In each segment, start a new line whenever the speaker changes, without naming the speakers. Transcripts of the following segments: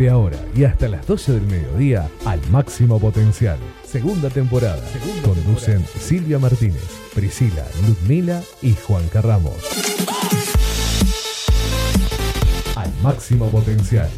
Desde ahora y hasta las 12 del mediodía, al máximo potencial. Segunda temporada. Conducen Silvia Martínez, Priscila, Ludmila y Juan Carramos. Al máximo potencial.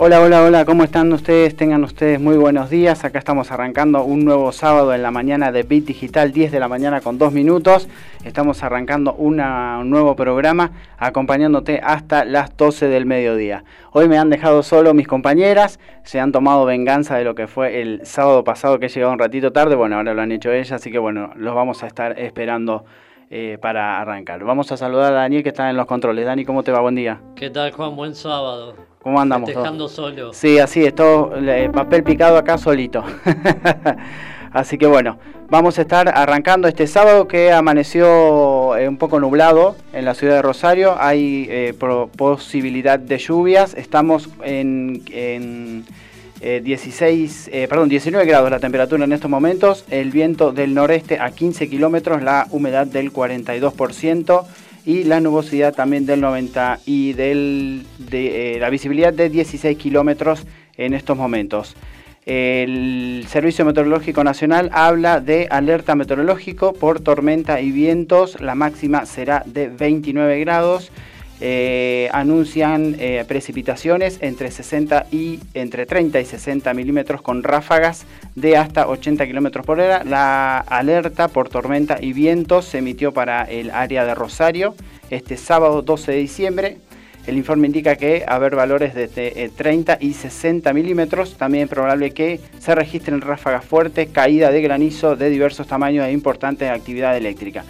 Hola, hola, hola, ¿cómo están ustedes? Tengan ustedes muy buenos días. Acá estamos arrancando un nuevo sábado en la mañana de Bit Digital, 10 de la mañana con 2 minutos. Estamos arrancando un nuevo programa acompañándote hasta las 12 del mediodía. Hoy me han dejado solo mis compañeras, se han tomado venganza de lo que fue el sábado pasado que he llegado un ratito tarde. Bueno, ahora lo han hecho ellas, así que bueno, los vamos a estar esperando. Eh, para arrancar. Vamos a saludar a Daniel que está en los controles. Dani, ¿cómo te va? Buen día.
¿Qué tal, Juan? Buen sábado.
¿Cómo andamos?
Dejando solo.
Sí, así es, todo papel picado acá solito. así que bueno, vamos a estar arrancando este sábado que amaneció eh, un poco nublado en la ciudad de Rosario. Hay eh, posibilidad de lluvias. Estamos en, 16, eh, perdón, 19 grados la temperatura en estos momentos. El viento del noreste a 15 kilómetros, la humedad del 42% y la nubosidad también del 90 y del, de, eh, la visibilidad de 16 kilómetros en estos momentos. El Servicio Meteorológico Nacional habla de alerta meteorológico por tormenta y vientos. La máxima será de 29 grados. Eh, anuncian eh, precipitaciones entre 60 y entre 30 y 60 milímetros con ráfagas de hasta 80 kilómetros por hora. La alerta por tormenta y vientos se emitió para el área de Rosario este sábado 12 de diciembre. El informe indica que haber valores de 30 eh, y 60 milímetros. También es probable que se registren ráfagas fuertes, caída de granizo de diversos tamaños e importante actividad eléctrica.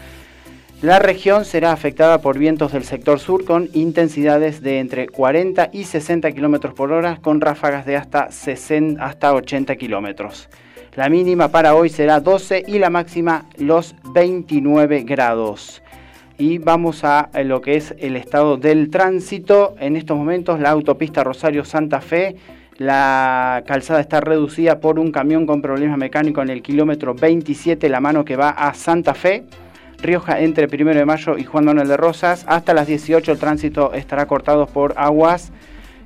La región será afectada por vientos del sector sur con intensidades de entre 40 y 60 km por hora con ráfagas de hasta, 60, hasta 80 km. La mínima para hoy será 12 y la máxima los 29 grados. Y vamos a lo que es el estado del tránsito. En estos momentos la autopista Rosario Santa Fe la calzada está reducida por un camión con problemas mecánicos en el kilómetro 27, la mano que va a Santa Fe. Rioja entre 1 de mayo y Juan Manuel de Rosas. Hasta las 18 el tránsito estará cortado por aguas.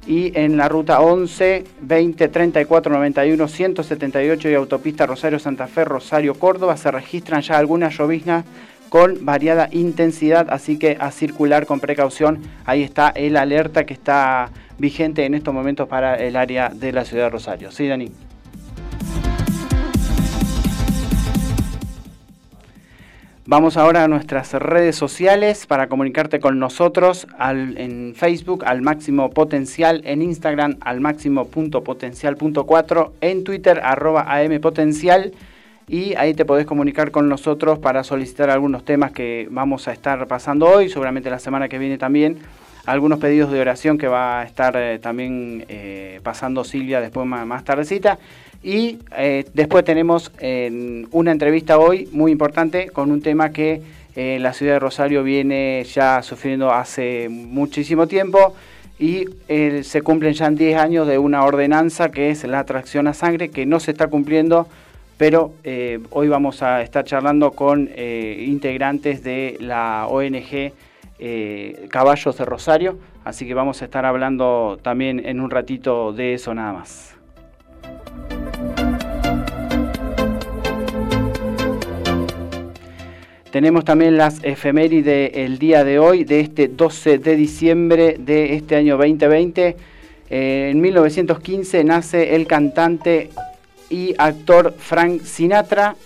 Y en la ruta 11, 20, 34, 91, 178 y autopista Rosario Santa Fe, Rosario Córdoba se registran ya algunas lloviznas con variada intensidad, así que a circular con precaución. Ahí está el alerta que está vigente en estos momentos para el área de la ciudad de Rosario. Sí, Dani. Vamos ahora a nuestras redes sociales para comunicarte con nosotros en Facebook al máximo potencial, en Instagram al máximo punto potencial punto en Twitter arroba am potencial y ahí te podés comunicar con nosotros para solicitar algunos temas que vamos a estar pasando hoy, seguramente la semana que viene también, algunos pedidos de oración que va a estar eh, también eh, pasando Silvia después más, más tardecita y eh, después tenemos una entrevista hoy muy importante con un tema que eh, la ciudad de Rosario viene ya sufriendo hace muchísimo tiempo y eh, se cumplen ya 10 años de una ordenanza que es la atracción a sangre que no se está cumpliendo, pero hoy vamos a estar charlando con integrantes de la ONG Caballos de Rosario, así que vamos a estar hablando también en un ratito de eso nada más. Tenemos también las efemérides del día de hoy, de este 12 de diciembre de este año 2020. Eh, en 1915 nace el cantante y actor Frank Sinatra.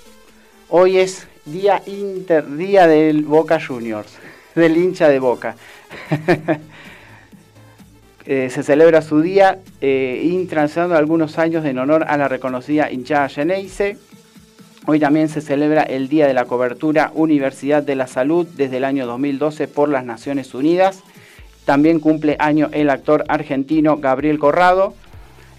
Hoy es día inter, día del Boca Juniors, del hincha de Boca. Eh, se celebra su día eh, algunos años en honor a la reconocida hinchada Geneise. Hoy también se celebra el Día de la Cobertura Universidad de la Salud desde el año 2012 por las Naciones Unidas. También cumple año el actor argentino Gabriel Corrado.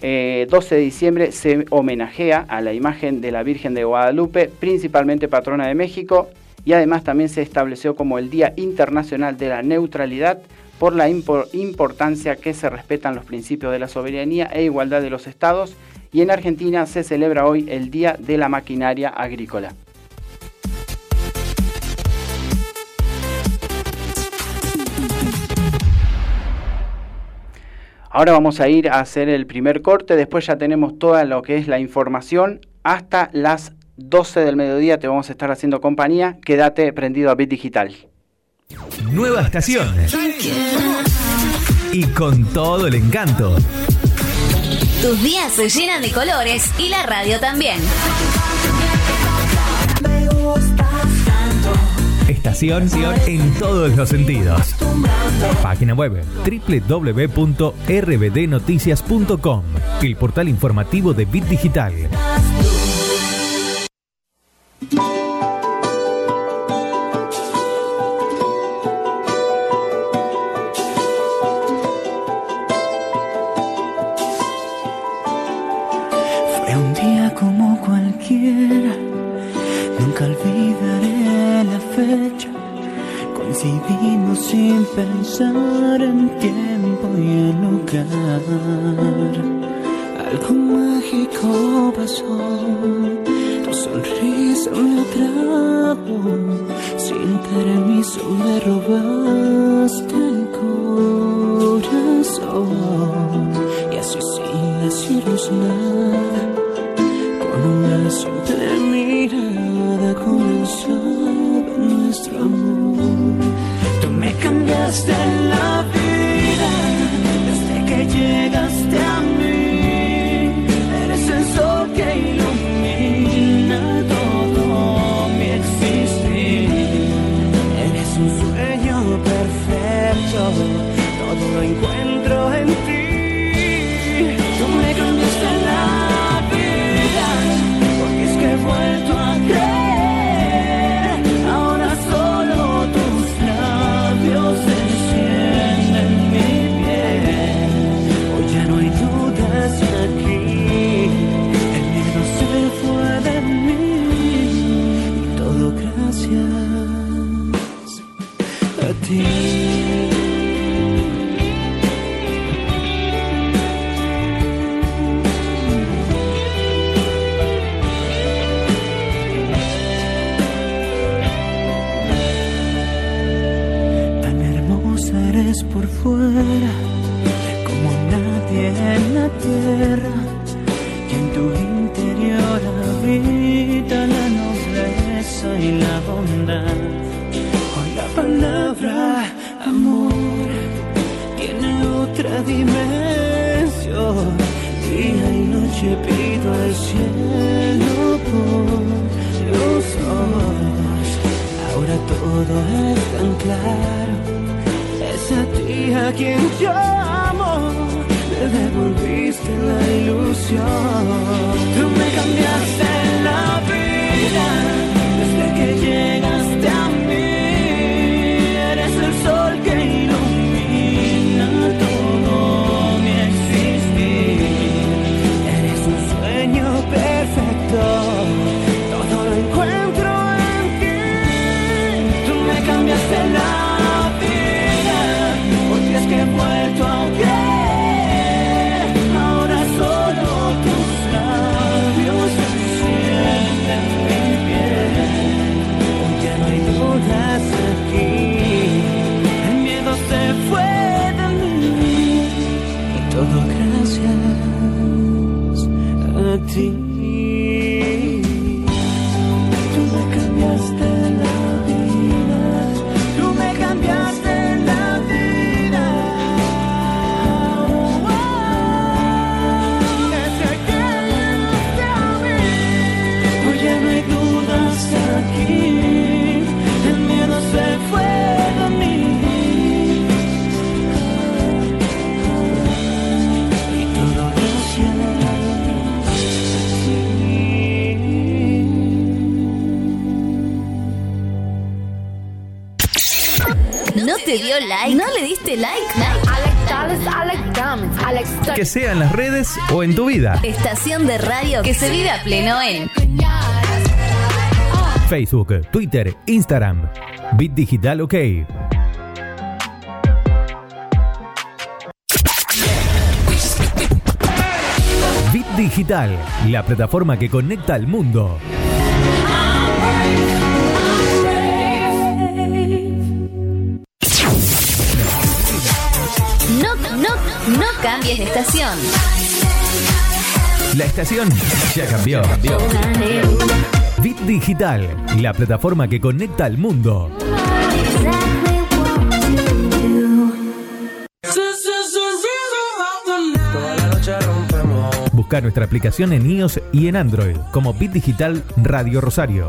12 eh, de diciembre se homenajea a la imagen de la Virgen de Guadalupe, principalmente patrona de México, y además también se estableció como el Día Internacional de la Neutralidad por la importancia que se respetan los principios de la soberanía e igualdad de los estados y en Argentina se celebra hoy el Día de la Maquinaria Agrícola. Ahora vamos a ir a hacer el primer corte, después ya tenemos toda lo que es la información. Hasta las 12 del mediodía te vamos a estar haciendo compañía. Quédate prendido a Bit Digital.
Nueva estación. Y con todo el encanto.
Tus días se llenan de colores y la radio también.
Estación en todos los sentidos. Página web www.rbdnoticias.com, el portal informativo de Bit Digital.
Pensar en tiempo y en lugar. Algo mágico pasó, tu sonrisa me atrapó, sin permiso me robaste el corazón. Y así sin decirnos nada, con una simple mirada comenzaba cambiaste la vida desde que llegaste como que
sea en las redes o en tu vida.
Estación de radio que se vive a pleno en
Facebook, Twitter, Instagram. Bit Digital OK. Bit Digital, la plataforma que conecta al mundo.
Cambies de estación.
La estación ya cambió. Bit Digital, la plataforma que conecta al mundo. Busca nuestra aplicación en iOS y en Android como Bit Digital Radio Rosario.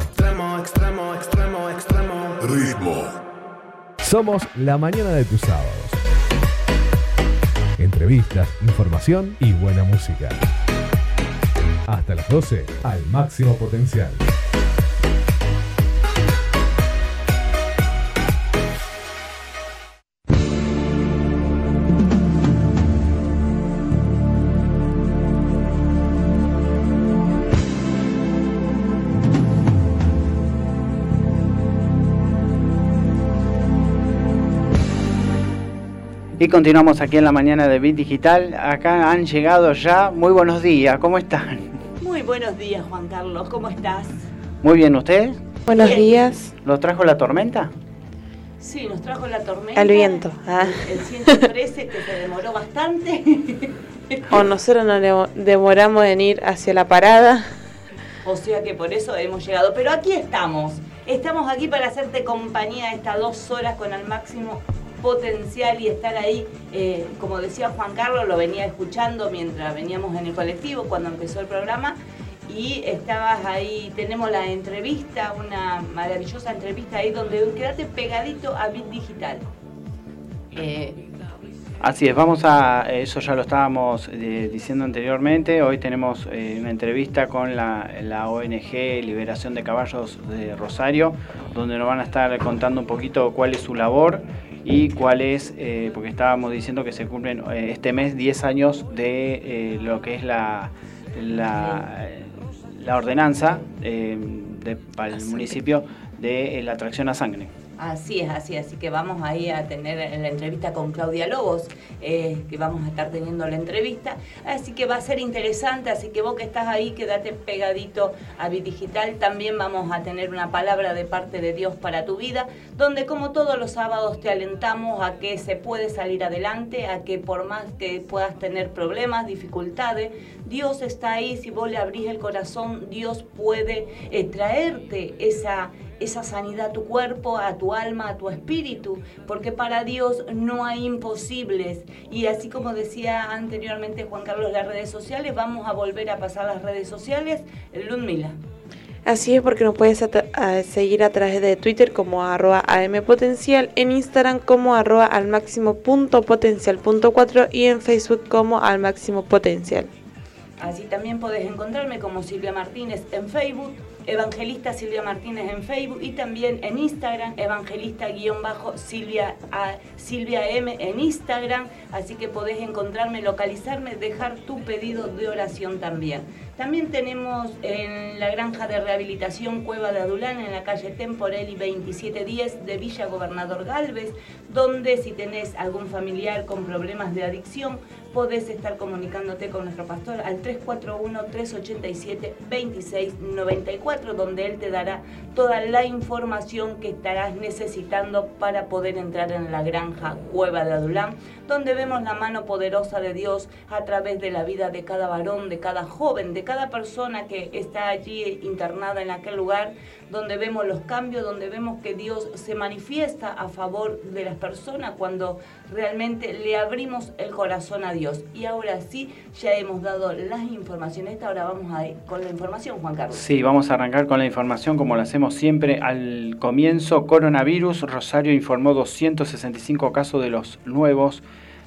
Ritmo.
Somos la mañana de tus sábados. Entrevistas, información y buena música. Hasta las 12 al máximo potencial.
Y continuamos aquí en la mañana de Bit Digital. Acá han llegado ya. Muy buenos días, ¿cómo están?
Muy buenos días, Juan Carlos. ¿Cómo estás?
Muy bien, ¿ustedes?
Buenos
Bien.
días.
¿Los trajo la tormenta?
Sí, nos trajo la tormenta.
El viento. Ah.
El 113 que se demoró bastante.
O nosotros nos demo- demoramos en ir hacia la parada.
O sea que por eso hemos llegado. Pero aquí estamos. Estamos aquí para hacerte compañía estas dos horas con el máximo potencial y estar ahí, eh, como decía Juan Carlos, lo venía escuchando mientras veníamos en el colectivo cuando empezó el programa y estabas ahí, tenemos la entrevista, una maravillosa entrevista ahí donde quédate pegadito a Bit Digital. Eh,
Así es, vamos a, eso ya lo estábamos eh, diciendo anteriormente, hoy tenemos eh, una entrevista con la, la ONG Liberación de Caballos de Rosario, donde nos van a estar contando un poquito cuál es su labor y cuál es, eh, porque estábamos diciendo que se cumplen eh, este mes 10 años de eh, lo que es la, la, la ordenanza de- para el municipio de la atracción a sangre.
Así es, así. Así que vamos ahí a tener la entrevista con Claudia Lobos, eh, que vamos a estar teniendo la entrevista. Así que va a ser interesante, así que vos que estás ahí, quédate pegadito a Digital. También vamos a tener una palabra de parte de Dios para tu vida, donde como todos los sábados te alentamos a que se puede salir adelante, a que por más que puedas tener problemas, dificultades, Dios está ahí. Si vos le abrís el corazón, Dios puede eh, traerte esa esa sanidad a tu cuerpo, a tu alma, a tu espíritu, porque para Dios no hay imposibles. Y así como decía anteriormente Juan Carlos, las redes sociales, vamos a volver a pasar las redes sociales. Ludmila.
Así es porque nos puedes a seguir a través de Twitter como arroba ampotencial, en Instagram como arroba al máximo punto potencial punto cuatro y en Facebook como al máximo potencial.
Así también podés encontrarme como Silvia Martínez en Facebook, Evangelista Silvia Martínez en Facebook y también en Instagram, Evangelista-Silvia Silvia M en Instagram. Así que podés encontrarme, localizarme, dejar tu pedido de oración también. También tenemos en la granja de rehabilitación Cueva de Adulán, en la calle Temporelli 2710 de Villa Gobernador Galvez, donde si tenés algún familiar con problemas de adicción, podés estar comunicándote con nuestro pastor al 341-387-2694, donde él te dará toda la información que estarás necesitando para poder entrar en la granja Cueva de Adulán, donde vemos la mano poderosa de Dios a través de la vida de cada varón, de cada joven, de cada persona que está allí internada en aquel lugar, donde vemos los cambios, donde vemos que Dios se manifiesta a favor de las personas cuando realmente le abrimos el corazón a Dios. Y ahora sí, ya hemos dado las informaciones. Ahora vamos a ir con la información, Juan Carlos.
Sí, vamos a arrancar con la información como lo hacemos siempre al comienzo. Coronavirus, Rosario informó 265 casos de los nuevos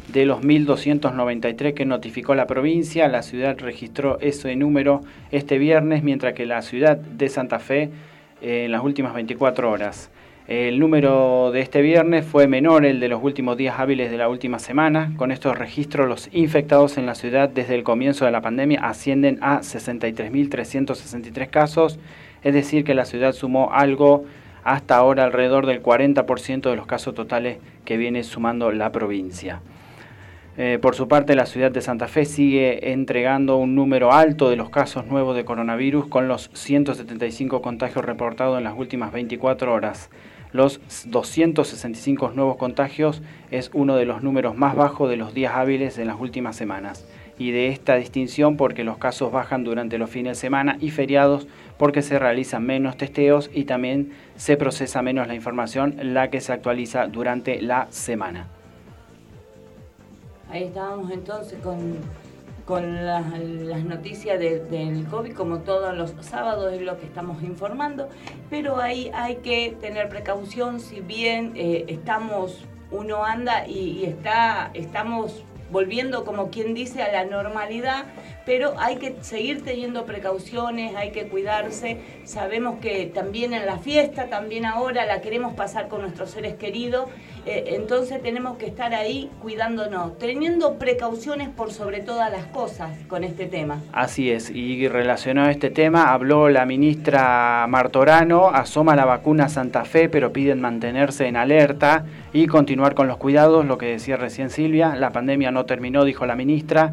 de los 1.293 que notificó la provincia. La ciudad registró ese número este viernes, mientras que la ciudad de Santa Fe en las últimas 24 horas. El número de este viernes fue menor el de los últimos días hábiles de la última semana. Con estos registros, los infectados en la ciudad desde el comienzo de la pandemia ascienden a 63.363 casos, es decir, que la ciudad sumó algo hasta ahora alrededor del 40% de los casos totales que viene sumando la provincia. Eh, por su parte, la ciudad de Santa Fe sigue entregando un número alto de los casos nuevos de coronavirus con los 175 contagios reportados en las últimas 24 horas. Los 265 nuevos contagios es uno de los números más bajos de los días hábiles en las últimas semanas. Y de esta distinción porque los casos bajan durante los fines de semana y feriados porque se realizan menos testeos y también se procesa menos la información, la que se actualiza durante la semana.
Ahí estábamos entonces con, con las, noticias de- del COVID, como todos los sábados es lo que estamos informando, pero ahí hay que tener precaución, si bien eh, estamos, uno anda y, y está, estamos volviendo como quien dice a la normalidad, pero hay que seguir teniendo precauciones, hay que cuidarse. Sabemos que también en la fiesta, también ahora la queremos pasar con nuestros seres queridos, eh, entonces tenemos que estar ahí cuidándonos, teniendo precauciones por sobre todas las cosas con este tema.
Así es, y relacionado a este tema, habló la ministra Martorano, asoma la vacuna Santa Fe, pero piden mantenerse en alerta y continuar con los cuidados, lo que decía recién Silvia, la pandemia no terminó, dijo la ministra,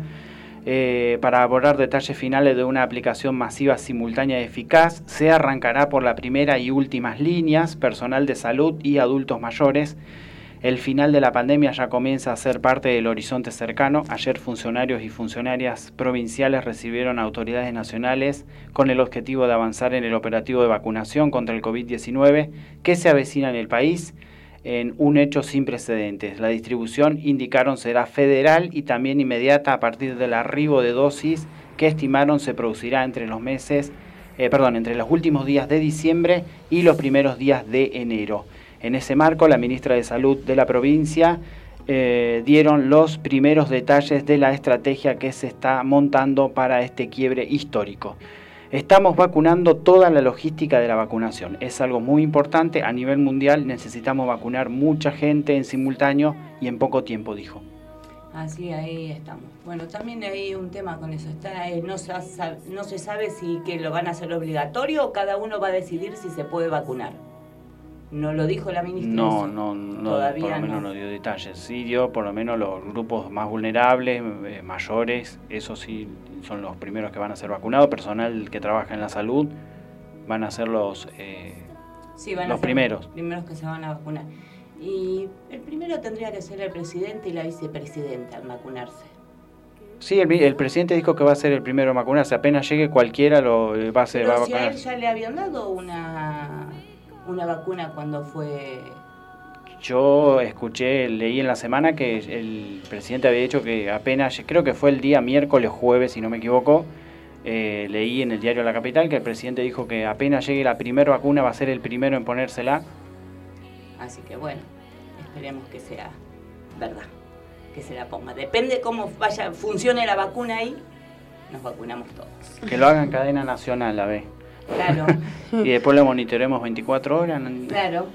eh, para abordar detalles finales de una aplicación masiva simultánea y eficaz, se arrancará por la primera y últimas líneas, personal de salud y adultos mayores, el final de la pandemia ya comienza a ser parte del horizonte cercano. Ayer funcionarios y funcionarias provinciales recibieron autoridades nacionales con el objetivo de avanzar en el operativo de vacunación contra el COVID-19 que se avecina en el país en un hecho sin precedentes. La distribución, indicaron, será federal y también inmediata a partir del arribo de dosis que estimaron se producirá entre los meses, eh, perdón, entre los últimos días de diciembre y los primeros días de enero. En ese marco, la ministra de Salud de la provincia eh, dieron los primeros detalles de la estrategia que se está montando para este quiebre histórico. Estamos vacunando toda la logística de la vacunación. Es algo muy importante. A nivel mundial necesitamos vacunar mucha gente en simultáneo y en poco tiempo, dijo.
Así ahí estamos. Bueno, también hay un tema con eso. Está, eh, no, se, sa- no se sabe si que lo van a hacer obligatorio o cada uno va a decidir si se puede vacunar. No lo dijo la ministra.
No, no, no,
Todavía
por lo menos
no.
no dio detalles. Sí dio por lo menos los grupos más vulnerables, eh, mayores, eso sí son los primeros que van a ser vacunados. Personal que trabaja en la salud van a ser los... eh,
Sí, van a
Los
ser
primeros.
Los primeros que se van a vacunar. Y el primero tendría que ser el presidente y la vicepresidenta al vacunarse.
sí, el, el presidente dijo que va a ser el primero en vacunarse. Apenas llegue cualquiera lo eh, va a, ser, va a
Pero si a él ya le habían dado una, una vacuna cuando fue...
Yo escuché, leí en la semana que el presidente había dicho que apenas, creo que fue el día miércoles, jueves, si no me equivoco, eh, leí en el diario La Capital que el presidente dijo que apenas llegue la primera vacuna va a ser el primero en ponérsela.
Así que bueno, esperemos que sea verdad, que se la ponga. Depende cómo vaya, funcione la vacuna ahí, nos vacunamos todos.
Que lo haga en cadena nacional, la ve.
Claro,
Y después lo monitoremos 24 horas.
claro.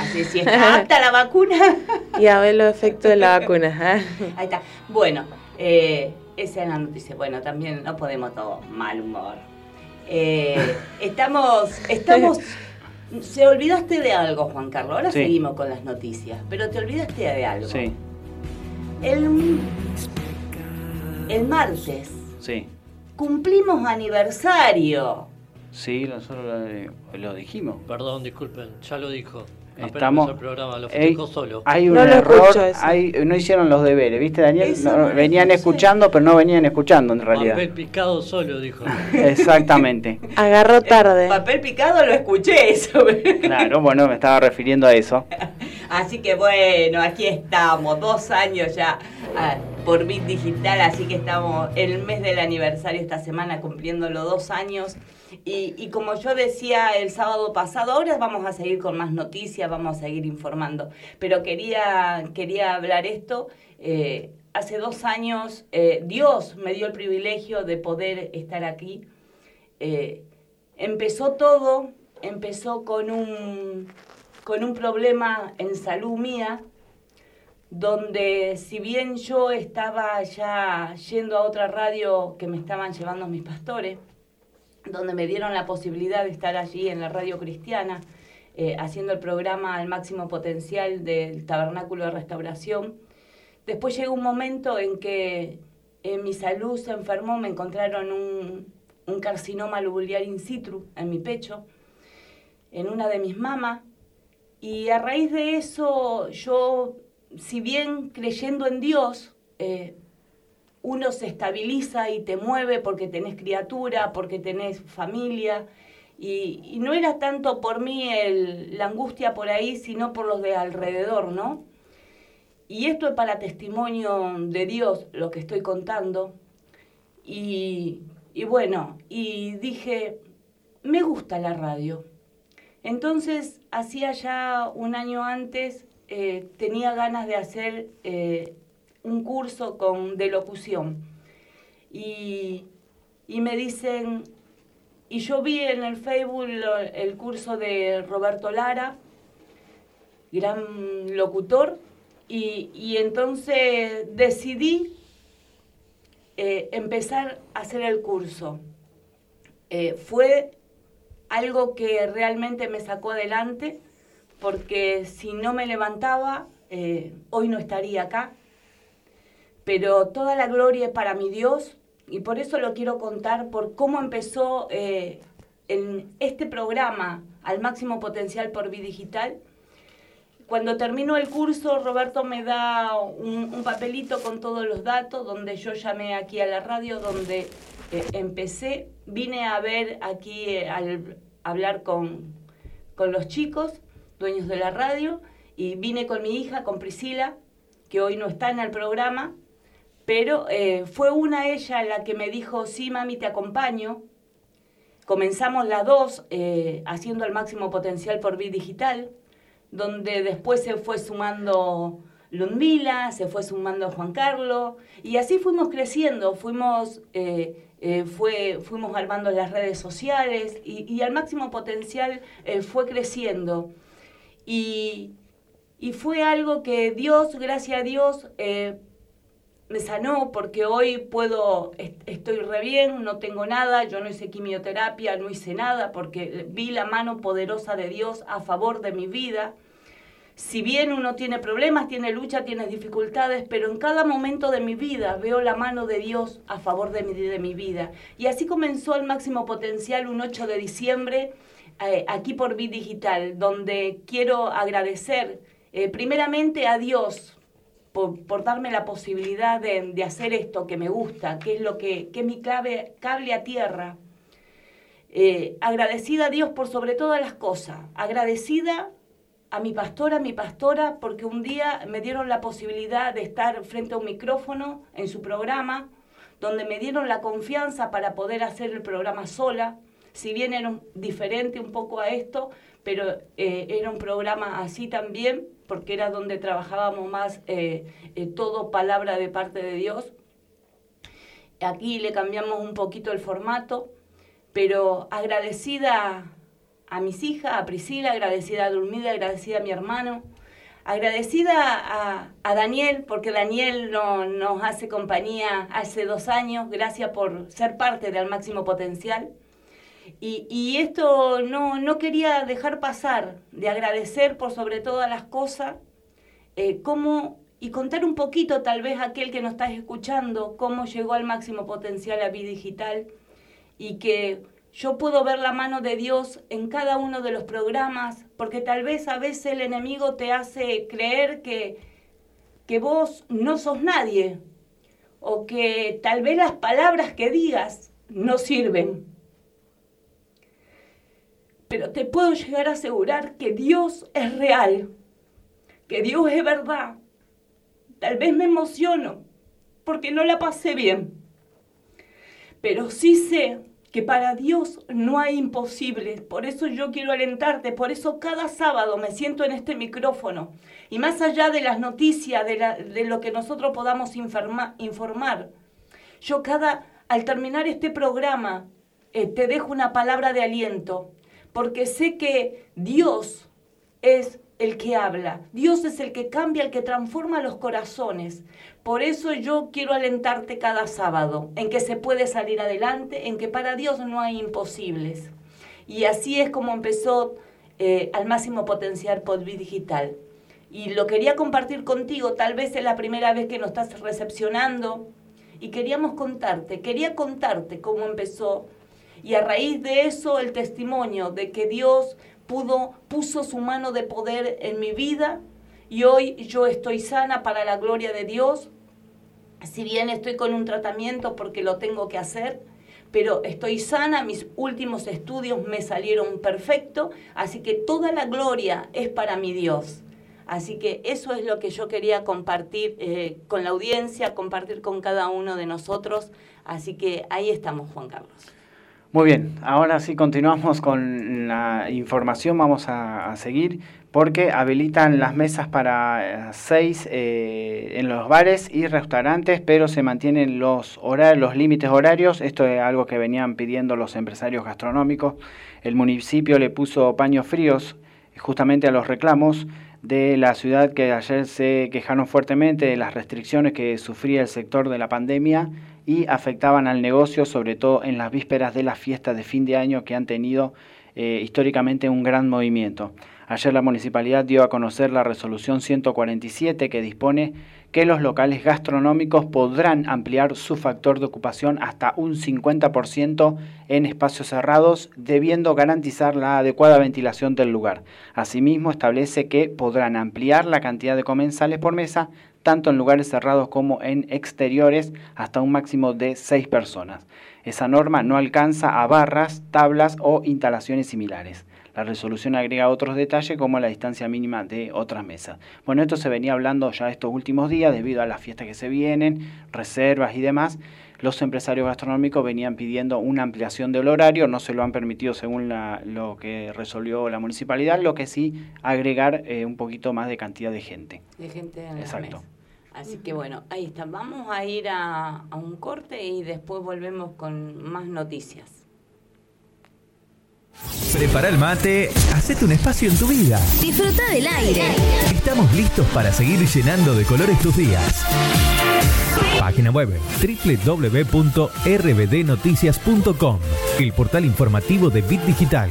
Así si está apta la vacuna.
Y a ver los efectos de la vacuna. ¿ah?
Ahí está. Bueno, eh, esa es la noticia. Bueno, también no podemos todo mal humor. Eh, estamos, estamos. Se olvidaste de algo, Juan Carlos. Ahora
Sí.
seguimos con las noticias, pero te olvidaste de algo.
Sí,
El, el martes
sí.
cumplimos aniversario.
Sí, nosotros lo, lo dijimos.
Perdón, disculpen, ya lo dijo.
Estamos-
empezó el programa, lo
Ey,
festejó solo.
Hay un
No lo
error, hay- no hicieron los deberes, ¿viste Daniel? No, venían escuchando, pero no venían escuchando en realidad.
Papel picado solo, dijo.
Exactamente.
Agarró tarde.
Papel picado lo escuché eso.
Claro, bueno, me estaba refiriendo a eso.
Así que bueno, aquí estamos, dos años ya ah, por Bit Digital, así que estamos el mes del aniversario esta semana cumpliendo los dos años. Y, como yo decía el sábado pasado, ahora vamos a seguir con más noticias, vamos a seguir informando. Pero quería, quería hablar esto. eh, hace dos años eh, Dios me dio el privilegio de poder estar aquí. Eh, empezó todo, empezó con un, con un problema en salud mía, donde si bien yo estaba ya yendo a otra radio que me estaban llevando mis pastores, donde me dieron la posibilidad de estar allí en la radio cristiana, eh, haciendo el programa al máximo potencial del Tabernáculo de Restauración, después llegó un momento en que en mi salud se enfermó, me encontraron un, carcinoma lubular in situ en mi pecho, en una de mis mamas, y a raíz de eso yo, si bien creyendo en Dios, eh, uno se estabiliza y te mueve porque tenés criatura, porque tenés familia, y, no era tanto por mí la angustia por ahí, sino por los de alrededor, ¿no? Y esto es para testimonio de Dios lo que estoy contando. Y, y bueno, y dije, me gusta la radio. Entonces, hacía ya un año antes, eh, tenía ganas de hacer eh, un curso con, de locución. Y, y me dicen, y yo vi en el Facebook el curso de Roberto Lara, gran locutor, y, y entonces decidí eh, empezar a hacer el curso. Eh, fue algo que realmente me sacó adelante, porque si no me levantaba, eh, hoy no estaría acá. Pero toda la gloria es para mi Dios y por eso lo quiero contar por cómo empezó eh, este programa al máximo potencial por Bidigital. Cuando termino el curso, Roberto me da un, un papelito con todos los datos, donde yo llamé aquí a la radio, donde eh, empecé, vine a ver aquí, eh, al hablar con, con los chicos, dueños de la radio, y vine con mi hija, con Priscila, que hoy no está en el programa, pero eh, fue una ella la que me dijo, sí, mami, te acompaño. Comenzamos las dos eh, haciendo el máximo potencial por Bit Digital, donde después se fue sumando Ludmila, se fue sumando Juan Carlos, y así fuimos creciendo, fuimos, eh, fue, fuimos armando las redes sociales, y, al máximo potencial fue creciendo. Y, y fue algo que Dios, gracias a Dios, me sanó porque hoy puedo, est- estoy re bien, no tengo nada, yo no hice quimioterapia, no hice nada porque vi la mano poderosa de Dios a favor de mi vida. Si bien uno tiene problemas, tiene lucha, tiene dificultades, pero en cada momento de mi vida veo la mano de Dios a favor de mi, de mi vida. Y así comenzó el máximo potencial un 8 de diciembre eh, aquí por Bit Digital, donde quiero agradecer eh, primeramente a Dios por, darme la posibilidad de, hacer esto que me gusta, que es lo que, que es mi clave, cable a tierra. Eh, agradecida a Dios por sobre todas las cosas, agradecida a mi pastora, a mi pastora, porque un día me dieron la posibilidad de estar frente a un micrófono en su programa, donde me dieron la confianza para poder hacer el programa sola, si bien era diferente un poco a esto, pero eh, era un programa así también, porque era donde trabajábamos más eh, eh, todo palabra de parte de Dios. Aquí le cambiamos un poquito el formato, pero agradecida a mis hijas, a Priscila, agradecida a Dulmida, agradecida a mi hermano, agradecida a, a Daniel, porque Daniel no- nos hace compañía hace dos años, gracias por ser parte del máximo potencial. Y, esto no, no quería dejar pasar, de agradecer por sobre todas las cosas, eh, cómo, y contar un poquito tal vez a aquel que nos está escuchando, cómo llegó al máximo potencial a Bidigital y que yo puedo ver la mano de Dios en cada uno de los programas, porque tal vez a veces el enemigo te hace creer que, que vos no sos nadie, o que tal vez las palabras que digas no sirven. Pero te puedo llegar a asegurar que Dios es real, que Dios es verdad. Tal vez me emociono porque no la pasé bien, pero sí sé que para Dios no hay imposibles. Por eso yo quiero alentarte, por eso cada sábado me siento en este micrófono y más allá de las noticias, de, la- de lo que nosotros podamos informa- informar, yo cada, al terminar este programa, eh, te dejo una palabra de aliento, porque sé que Dios es el que habla, Dios es el que cambia, el que transforma los corazones. Por eso yo quiero alentarte cada sábado, en que se puede salir adelante, en que para Dios no hay imposibles. Y así es como empezó eh, al máximo potencial por Digital. y lo quería compartir contigo, tal vez es la primera vez que nos estás recepcionando y queríamos contarte, quería contarte cómo empezó y a raíz de eso el testimonio de que Dios pudo puso su mano de poder en mi vida y hoy yo estoy sana para la gloria de Dios. Si bien estoy con un tratamiento porque lo tengo que hacer, pero estoy sana, mis últimos estudios me salieron perfecto, así que toda la gloria es para mi Dios. Así que eso es lo que yo quería compartir eh, con la audiencia, compartir con cada uno de nosotros. Así que ahí estamos, Juan Carlos.
Muy bien, ahora sí continuamos con la información, vamos a, seguir porque habilitan las mesas para eh, seis eh, en los bares y restaurantes, pero se mantienen los, horarios, los límites horarios. Esto es algo que venían pidiendo los empresarios gastronómicos. El municipio le puso paños fríos justamente a los reclamos de la ciudad que ayer se quejaron fuertemente de las restricciones que sufría el sector de la pandemia y afectaban al negocio, sobre todo en las vísperas de las fiestas de fin de año que han tenido eh, históricamente un gran movimiento. Ayer la municipalidad dio a conocer la resolución 147 que dispone que los locales gastronómicos podrán ampliar su factor de ocupación hasta un 50% en espacios cerrados, debiendo garantizar la adecuada ventilación del lugar. Asimismo, establece que podrán ampliar la cantidad de comensales por mesa, tanto en lugares cerrados como en exteriores, hasta un máximo de 6 personas. Esa norma no alcanza a barras, tablas o instalaciones similares. La resolución agrega otros detalles como la distancia mínima de otras mesas. Bueno, esto se venía hablando ya estos últimos días debido a las fiestas que se vienen, reservas y demás. Los empresarios gastronómicos venían pidiendo una ampliación del horario, no se lo han permitido según lo que resolvió la municipalidad, lo que sí agregar eh, un poquito más de cantidad de gente.
De gente en Exacto. Así que bueno, ahí está. Vamos a ir a un corte y después volvemos con más noticias.
Prepara el mate, hacete un espacio en tu vida.
Disfruta del aire.
Estamos listos para seguir llenando de colores tus días. Página web www.rbdnoticias.com, el portal informativo de Bit Digital.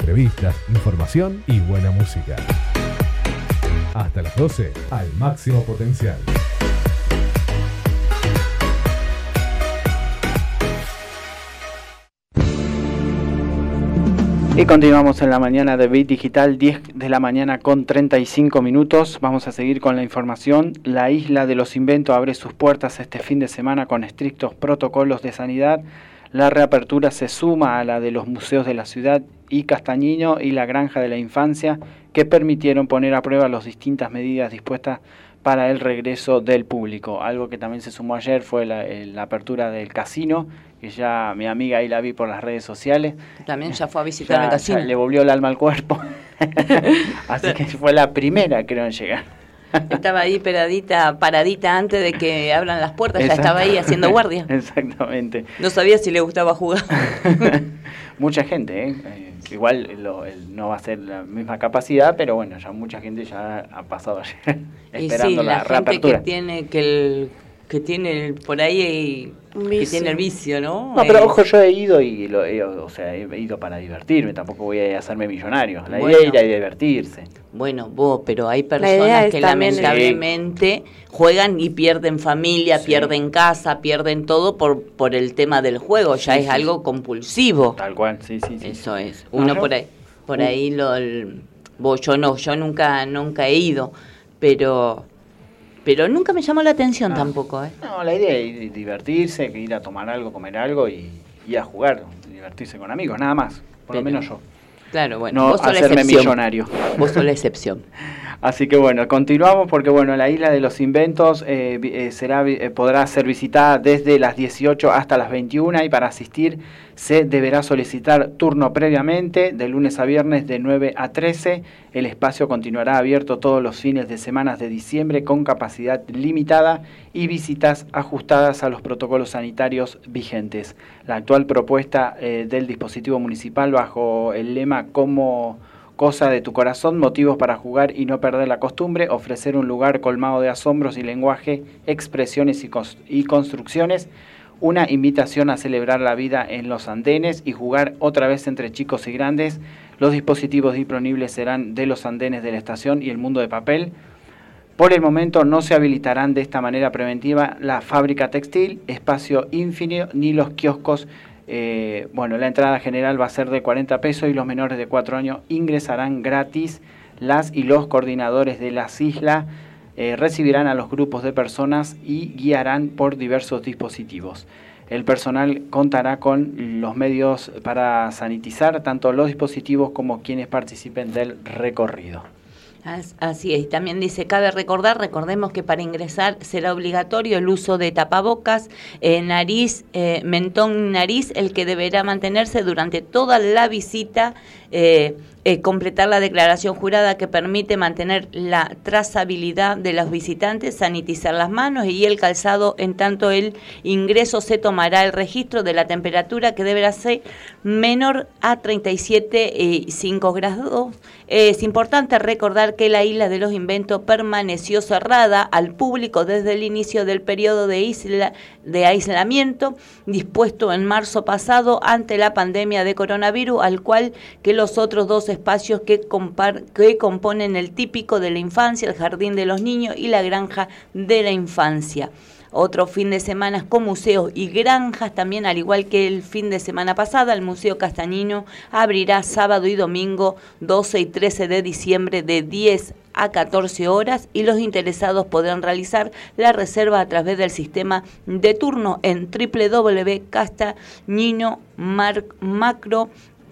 Entrevistas, información y buena música. Hasta las 12, al máximo potencial.
Y continuamos en la mañana de Bit Digital, 10 de la mañana con 35 minutos. Vamos a seguir con la información. La isla de los inventos abre sus puertas este fin de semana con estrictos protocolos de sanidad. La reapertura se suma a la de los museos de la ciudad y Castañino y la Granja de la Infancia, que permitieron poner a prueba las distintas medidas dispuestas para el regreso del público. Algo que también se sumó ayer fue la, eh, la apertura del casino, que ya mi amiga ahí la vi por las redes sociales.
También ya fue a visitar
Ya-
el casino.
le volvió el alma al cuerpo. Así que fue la primera, creo, en llegar.
Estaba ahí paradita, paradita antes de que abran las puertas, ya estaba ahí haciendo guardia.
Exactamente.
No sabía si le gustaba jugar.
Mucha gente, ¿eh? Eh, igual lo- el- no va a ser la misma capacidad, pero bueno, ya mucha gente ya ha pasado ayer
Y
esperando
sí,
la,
la gente que
reapertura.
tiene que el que tiene el- por ahí
Un
que
vicio.
tiene el vicio, ¿no?
No, pero
Eh,
ojo, yo he ido y lo he, o sea, he ido para divertirme, tampoco voy a hacerme millonario. La
Bueno.
idea es ir a divertirse.
Bueno, vos, pero hay personas
es
que
también-
lamentablemente juegan y pierden familia,
Sí.
pierden casa, pierden todo por por el tema del juego, ya
Sí,
es
sí,
algo compulsivo.
Tal cual, sí, sí, sí.
Eso es.
No,
Uno por ahí, por
Uh.
ahí lo, el- vos, yo no, yo nunca, nunca he ido, pero, pero nunca me llamó la atención
Ah.
tampoco, ¿eh?
No, la idea es ir- divertirse, ir a tomar algo, comer algo y, y a jugar, divertirse con amigos, nada más. Por lo menos yo.
Claro, bueno,
no
vos sos la
hacerme
excepción.
millonario.
Vos sos la excepción.
Así que bueno, continuamos porque bueno, la isla de los inventos eh, eh, será, eh, podrá ser visitada desde las 18 hasta las 21 y para asistir se deberá solicitar turno previamente de lunes a viernes de 9 a 13. El espacio continuará abierto todos los fines de semana de diciembre con capacidad limitada y visitas ajustadas a los protocolos sanitarios vigentes. La actual propuesta eh, del dispositivo municipal bajo el lema como Cosa de tu corazón, motivos para jugar y no perder la costumbre, ofrecer un lugar colmado de asombros y lenguaje, expresiones y, construcciones, una invitación a celebrar la vida en los andenes y jugar otra vez entre chicos y grandes. Los dispositivos disponibles serán de los andenes de la estación y el mundo de papel. Por el momento no se habilitarán de esta manera preventiva la fábrica textil, espacio infinito ni los kioscos. Eh, bueno, la entrada general va a ser de 40 pesos y los menores de 4 años ingresarán gratis. Las y los coordinadores de las islas eh, recibirán a los grupos de personas y guiarán por diversos dispositivos. El personal contará con los medios para sanitizar tanto los dispositivos como quienes participen del recorrido.
Así es, también dice, cabe recordar, recordemos que para ingresar será obligatorio el uso de tapabocas, eh, nariz, eh, mentón, nariz, el que deberá mantenerse durante toda la visita eh, eh, completar la declaración jurada que permite mantener la trazabilidad de los visitantes, sanitizar las manos y el calzado. En tanto, el ingreso se tomará el registro de la temperatura que deberá ser menor a 37,5 grados. Es importante recordar que la isla de los inventos permaneció cerrada al público desde el inicio del periodo de, isla, de aislamiento dispuesto en marzo pasado ante la pandemia de coronavirus, al cual que los otros dos espacios que, que componen el típico de la infancia, el jardín de los niños y la granja de la infancia. Otro fin de semana con museos y granjas, también al igual que el fin de semana pasada, el Museo Castañino abrirá sábado y domingo 12 y 13 de diciembre de 10 a 14 horas y los interesados podrán realizar la reserva a través del sistema de turno en www.castañinomacro.com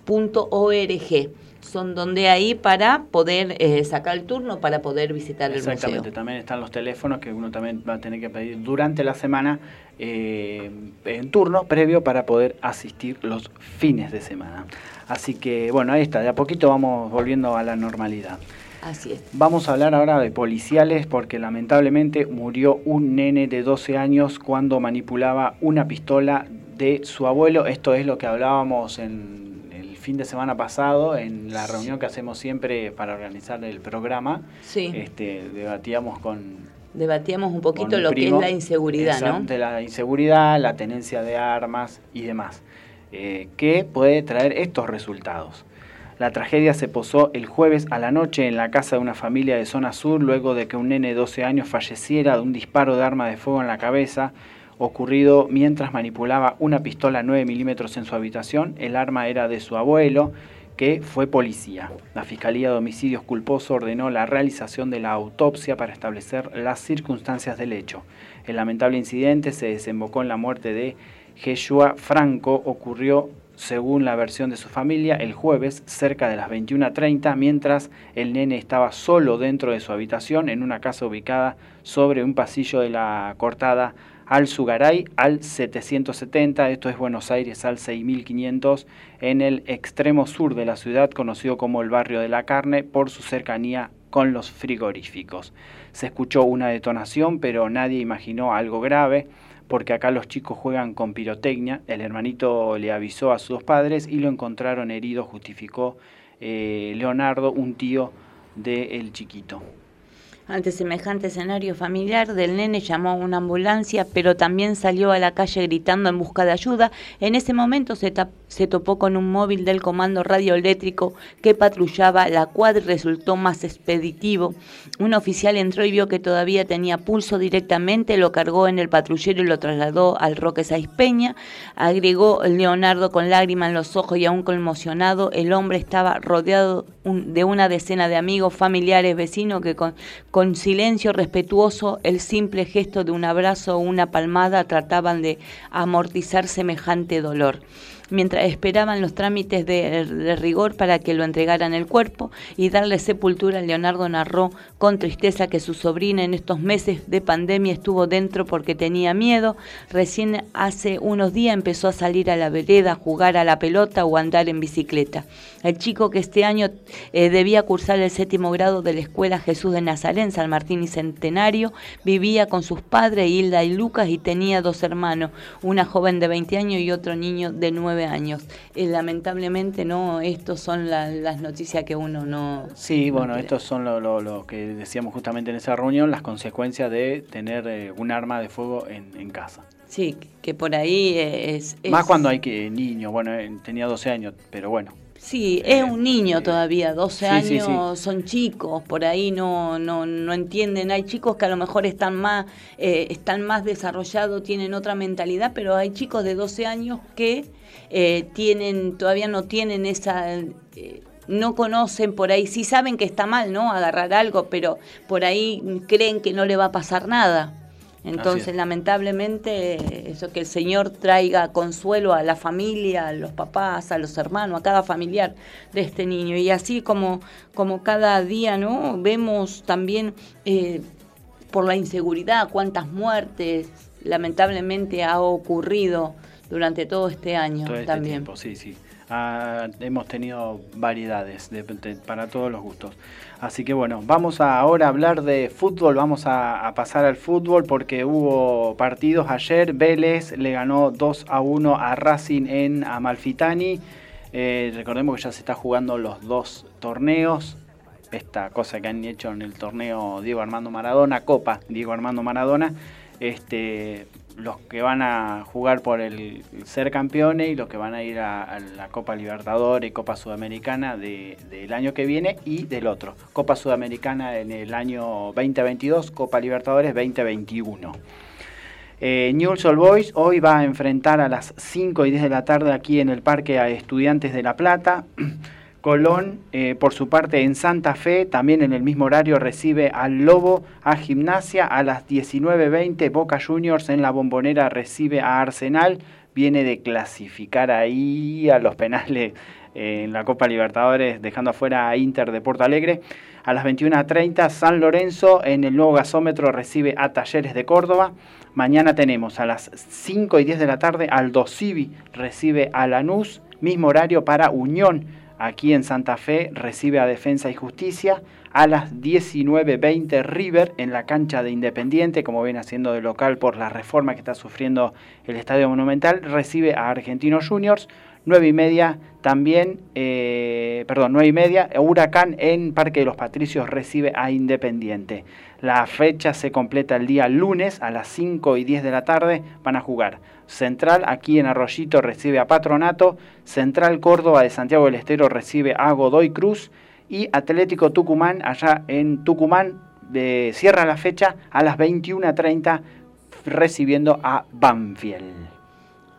.org son donde ahí para poder eh, sacar el turno, para poder visitar el museo.
Exactamente, también están los teléfonos que uno también va a tener que pedir durante la semana eh, en turno previo para poder asistir los fines de semana. Así que bueno, ahí está, de a poquito vamos volviendo a la normalidad.
Así es.
Vamos a hablar ahora de policiales porque lamentablemente murió un nene de 12 años cuando manipulaba una pistola de su abuelo. Esto es lo que hablábamos en fin de semana pasado, en la reunión que hacemos siempre para organizar el programa, este, debatíamos con...
Debatíamos un poquito lo que es la inseguridad, ¿no?
De la inseguridad, la tenencia de armas y demás, eh, que puede traer estos resultados. La tragedia se posó el jueves a la noche en la casa de una familia de zona sur luego de que un nene de 12 años falleciera de un disparo de arma de fuego en la cabeza ocurrido mientras manipulaba una pistola 9 milímetros en su habitación. El arma era de su abuelo, que fue policía. La Fiscalía de Homicidios Culposos ordenó la realización de la autopsia para establecer las circunstancias del hecho. El lamentable incidente se desembocó en la muerte de Jeshua Franco. Ocurrió, según la versión de su familia, el jueves cerca de las 21.30, mientras el nene estaba solo dentro de su habitación en una casa ubicada sobre un pasillo de la cortada al Sugaray al 770, esto es Buenos Aires al 6500, en el extremo sur de la ciudad, conocido como el barrio de la carne, por su cercanía con los frigoríficos. Se escuchó una detonación, pero nadie imaginó algo grave, porque acá los chicos juegan con pirotecnia. El hermanito le avisó a sus padres y lo encontraron herido, justificó eh, Leonardo, un tío del chiquito.
Ante semejante escenario familiar del nene llamó a una ambulancia, pero también salió a la calle gritando en busca de ayuda. En ese momento se, se topó con un móvil del comando radioeléctrico que patrullaba la cuadra y resultó más expeditivo. Un oficial entró y vio que todavía tenía pulso directamente, lo cargó en el patrullero y lo trasladó al Roque Saiz Peña. Agregó Leonardo con lágrimas en los ojos y aún conmocionado. El hombre estaba rodeado de una decena de amigos, familiares, vecinos que con con silencio respetuoso, el simple gesto de un abrazo o una palmada trataban de amortizar semejante dolor mientras esperaban los trámites de, rigor para que lo entregaran el cuerpo y darle sepultura, Leonardo narró con tristeza que su sobrina en estos meses de pandemia estuvo dentro porque tenía miedo. Recién hace unos días empezó a salir a la vereda, a jugar a la pelota o andar en bicicleta. El chico que este año eh, debía cursar el séptimo grado de la Escuela Jesús de Nazaret San Martín y Centenario vivía con sus padres Hilda y Lucas y tenía dos hermanos, una joven de 20 años y otro niño de 9 años. Eh, lamentablemente, no, estos son las noticias que uno no.
Sí, bueno, estos son lo, que decíamos justamente en esa reunión, las consecuencias de tener eh, un arma de fuego en, casa.
Sí, que por ahí es... es-
Más cuando hay que niños, bueno, eh, tenía 12 años, pero bueno.
Sí, es un niño todavía, 12
Sí, sí,
años, son chicos, por ahí no, no, no entienden. Hay chicos que a lo mejor están más, eh, están más desarrollados, tienen otra mentalidad, pero hay chicos de 12 años que eh, tienen, todavía no tienen esa, eh, no conocen por ahí, sí saben que está mal, ¿no? Agarrar algo, pero por ahí creen que no le va a pasar nada. Entonces,
es.
lamentablemente, eso que el Señor traiga consuelo a la familia, a los papás, a los hermanos, a cada familiar de este niño. Y así como, como cada día, ¿no? Vemos también eh, por la inseguridad cuántas muertes lamentablemente ha ocurrido durante todo este año
todo este
también.
tiempo, sí, sí. Ah, hemos tenido variedades de- de- para todos los gustos. Así que bueno, vamos a ahora hablar de fútbol, vamos a, a pasar al fútbol porque hubo partidos ayer. Vélez le ganó 2 a 1 a Racing en Amalfitani. Eh, recordemos que ya se está jugando los dos torneos. Esta cosa que han hecho en el torneo Diego Armando Maradona, Copa Diego Armando Maradona. Este, los que van a jugar por el ser campeones y los que van a ir a, la Copa Libertadores y Copa Sudamericana de- del año que viene y del otro. Copa Sudamericana en el año 2022, Copa Libertadores 2021. Eh, Newell's Boys hoy va a enfrentar a las 5 y 10 de la tarde aquí en el Parque a Estudiantes de La Plata. Colón, eh, por su parte, en Santa Fe, también en el mismo horario, recibe al Lobo, a Gimnasia, a las 19.20, Boca Juniors en la Bombonera recibe a Arsenal, viene de clasificar ahí a los penales eh, en la Copa Libertadores, dejando afuera a Inter de Porto Alegre. A las 21.30, San Lorenzo en el nuevo gasómetro recibe a Talleres de Córdoba. Mañana tenemos a las 5 y 10 de la tarde, Aldo Civi recibe a Lanús, mismo horario para Unión aquí en Santa Fe recibe a Defensa y Justicia. A las 19.20 River en la cancha de Independiente, como viene haciendo de local por la reforma que está sufriendo el Estadio Monumental, recibe a Argentinos Juniors. 9 y media también, eh, perdón, 9 y media, Huracán en Parque de los Patricios recibe a Independiente. La fecha se completa el día lunes a las 5 y 10 de la tarde, van a jugar Central aquí en Arroyito recibe a Patronato, Central Córdoba de Santiago del Estero recibe a Godoy Cruz y Atlético Tucumán allá en Tucumán cierra la fecha a las 21.30 recibiendo a Banfield.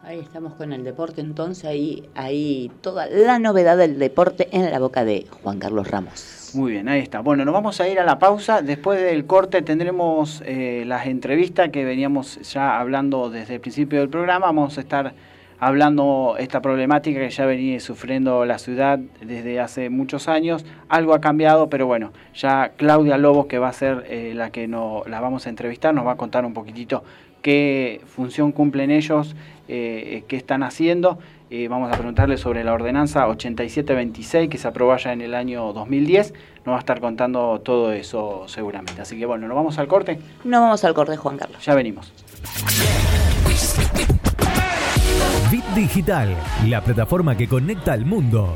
Ahí estamos con el deporte, entonces ahí, ahí toda la novedad del deporte en la boca de Juan Carlos Ramos.
Muy bien, ahí está. Bueno, nos vamos a ir a la pausa. Después del corte tendremos eh, las entrevistas que veníamos ya hablando desde el principio del programa. Vamos a estar hablando esta problemática que ya venía sufriendo la ciudad desde hace muchos años. Algo ha cambiado, pero bueno, ya Claudia Lobos, que va a ser eh, la que no, la vamos a entrevistar, nos va a contar un poquitito qué función cumplen ellos, eh, qué están haciendo. Eh, vamos a preguntarle sobre la ordenanza 8726 que se aprobó ya en el año 2010. Nos va a estar contando todo eso seguramente. Así que bueno, nos vamos al corte.
No vamos al corte, Juan Carlos.
Ya venimos.
Bit Digital, la plataforma que conecta al mundo.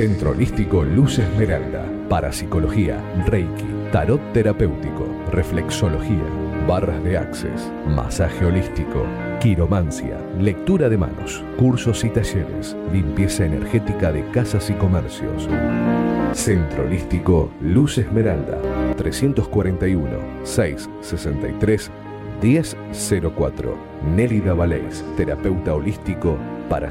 Centro Holístico Luz Esmeralda. Parapsicología, Reiki, Tarot Terapéutico, Reflexología, Barras de Access, Masaje Holístico, Quiromancia, Lectura de Manos, Cursos y Talleres, Limpieza Energética de Casas y Comercios. Centro Holístico Luz Esmeralda, 341 663 1004. Nélida Valés, terapeuta holístico para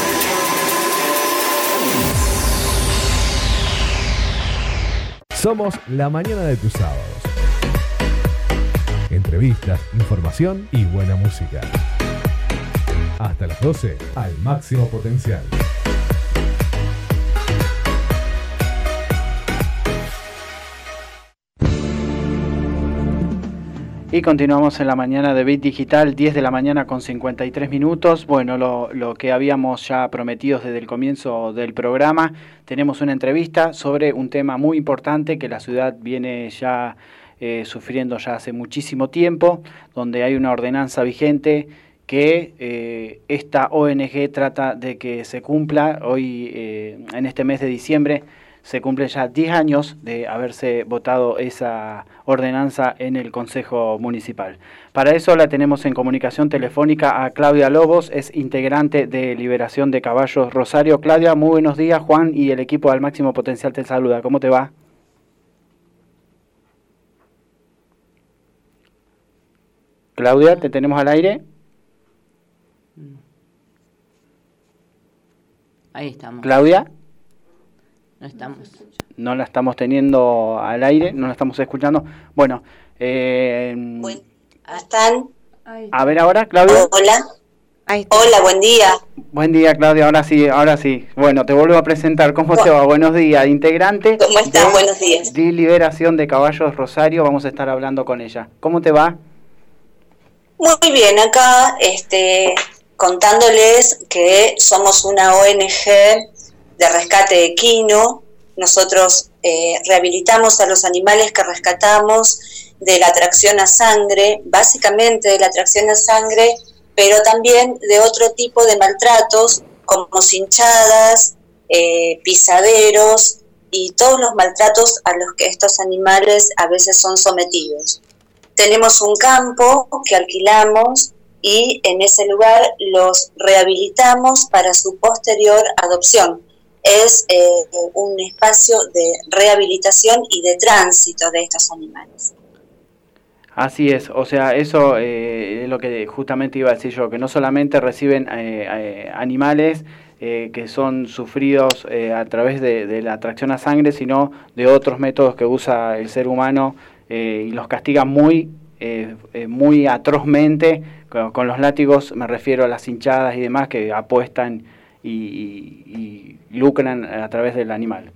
Somos la mañana de tus sábados. Entrevistas, información y buena música. Hasta las 12, al máximo potencial.
Y continuamos en la mañana de Bit Digital, 10 de la mañana con 53 minutos. Bueno, lo, lo, que habíamos ya prometido desde el comienzo del programa, tenemos una entrevista sobre un tema muy importante que la ciudad viene ya eh, sufriendo ya hace muchísimo tiempo, donde hay una ordenanza vigente que eh, esta ONG trata de que se cumpla hoy eh, en este mes de diciembre se cumple ya 10 años de haberse votado esa ordenanza en el Consejo Municipal. Para eso la tenemos en comunicación telefónica a Claudia Lobos, es integrante de Liberación de Caballos Rosario. Claudia, muy buenos días. Juan y el equipo al máximo potencial te saluda. ¿Cómo te va? Claudia, ¿te tenemos al aire?
Ahí estamos.
Claudia.
No estamos.
No la estamos teniendo al aire, no la estamos escuchando. Bueno, eh,
Bueno, ¿están?
a ver ahora, Claudia.
Hola. Hola, buen día.
Buen día, Claudia. Ahora sí, ahora sí. Bueno, te vuelvo a presentar. ¿Cómo te va? Buenos días. Integrante
¿Cómo estás?
de
Buenos días.
de Liberación de Caballos Rosario. Vamos a estar hablando con ella. ¿Cómo te va?
Muy bien, acá este, contándoles que somos una ONG de rescate equino. Nosotros eh, rehabilitamos a los animales que rescatamos de la atracción a sangre, básicamente de la atracción a sangre, pero también de otro tipo de maltratos como cinchadas, eh, pisaderos y todos los maltratos a los que estos animales a veces son sometidos. Tenemos un campo que alquilamos y en ese lugar los rehabilitamos para su posterior adopción. Es eh, un espacio de rehabilitación y de tránsito de estos animales.
Así es, o sea, eso eh, es lo que justamente iba a decir yo, que no solamente reciben eh, animales que son sufridos a través de, la atracción a sangre, sino de otros métodos que usa el ser humano y los castiga muy, muy atrozmente. Con los látigos me refiero a las hinchadas y demás que apuestan y, lucran a través del animal.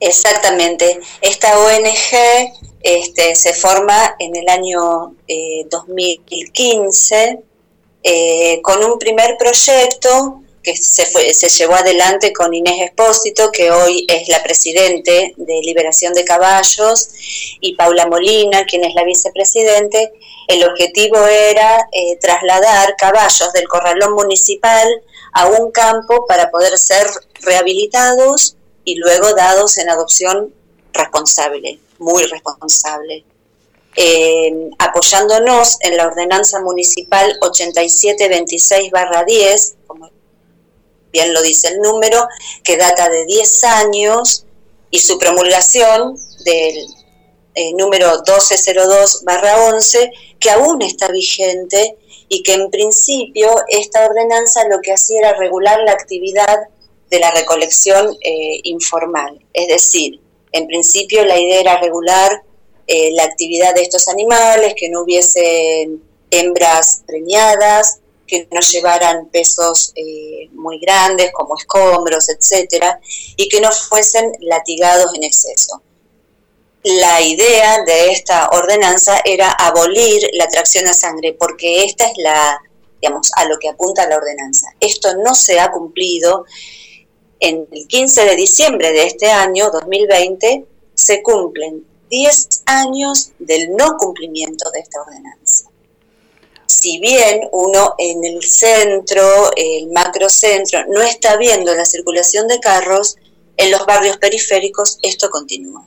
Exactamente. Esta ONG este, se forma en el año eh, 2015 eh, con un primer proyecto que se, fue, se llevó adelante con Inés Espósito, que hoy es la presidente de Liberación de Caballos, y Paula Molina, quien es la vicepresidente, el objetivo era eh, trasladar caballos del corralón municipal a un campo para poder ser rehabilitados y luego dados en adopción responsable, muy responsable. Eh, apoyándonos en la ordenanza municipal 8726-10, como bien lo dice el número, que data de 10 años y su promulgación del eh, número 1202-11, que aún está vigente y que en principio esta ordenanza lo que hacía era regular la actividad de la recolección eh, informal. Es decir, en principio la idea era regular eh, la actividad de estos animales, que no hubiese hembras preñadas, que no llevaran pesos eh, muy grandes como escombros, etcétera, y que no fuesen latigados en exceso. La idea de esta ordenanza era abolir la tracción a sangre, porque esta es la, digamos, a lo que apunta la ordenanza. Esto no se ha cumplido. En el 15 de diciembre de este año, 2020, se cumplen 10 años del no cumplimiento de esta ordenanza si bien uno en el centro, el macrocentro, no está viendo la circulación de carros, en los barrios periféricos esto continúa.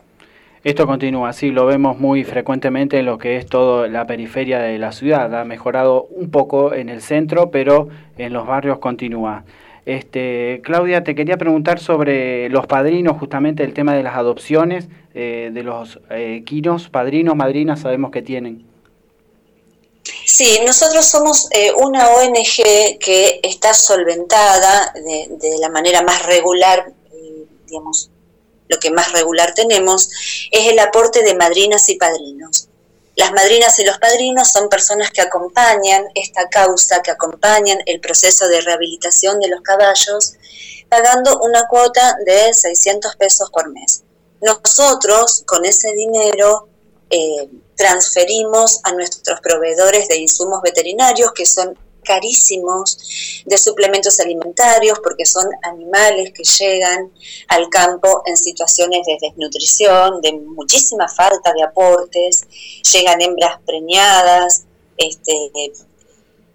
Esto continúa, sí, lo vemos muy frecuentemente en lo que es toda la periferia de la ciudad. Ha mejorado un poco en el centro, pero en los barrios continúa. Este, Claudia, te quería preguntar sobre los padrinos, justamente el tema de las adopciones eh, de los eh, quinos, padrinos, madrinas, sabemos que tienen.
Sí, nosotros somos eh, una ONG que está solventada de, de la manera más regular, eh, digamos, lo que más regular tenemos, es el aporte de madrinas y padrinos. Las madrinas y los padrinos son personas que acompañan esta causa, que acompañan el proceso de rehabilitación de los caballos, pagando una cuota de 600 pesos por mes. Nosotros, con ese dinero, eh, transferimos a nuestros proveedores de insumos veterinarios, que son carísimos, de suplementos alimentarios, porque son animales que llegan al campo en situaciones de desnutrición, de muchísima falta de aportes, llegan hembras preñadas, este,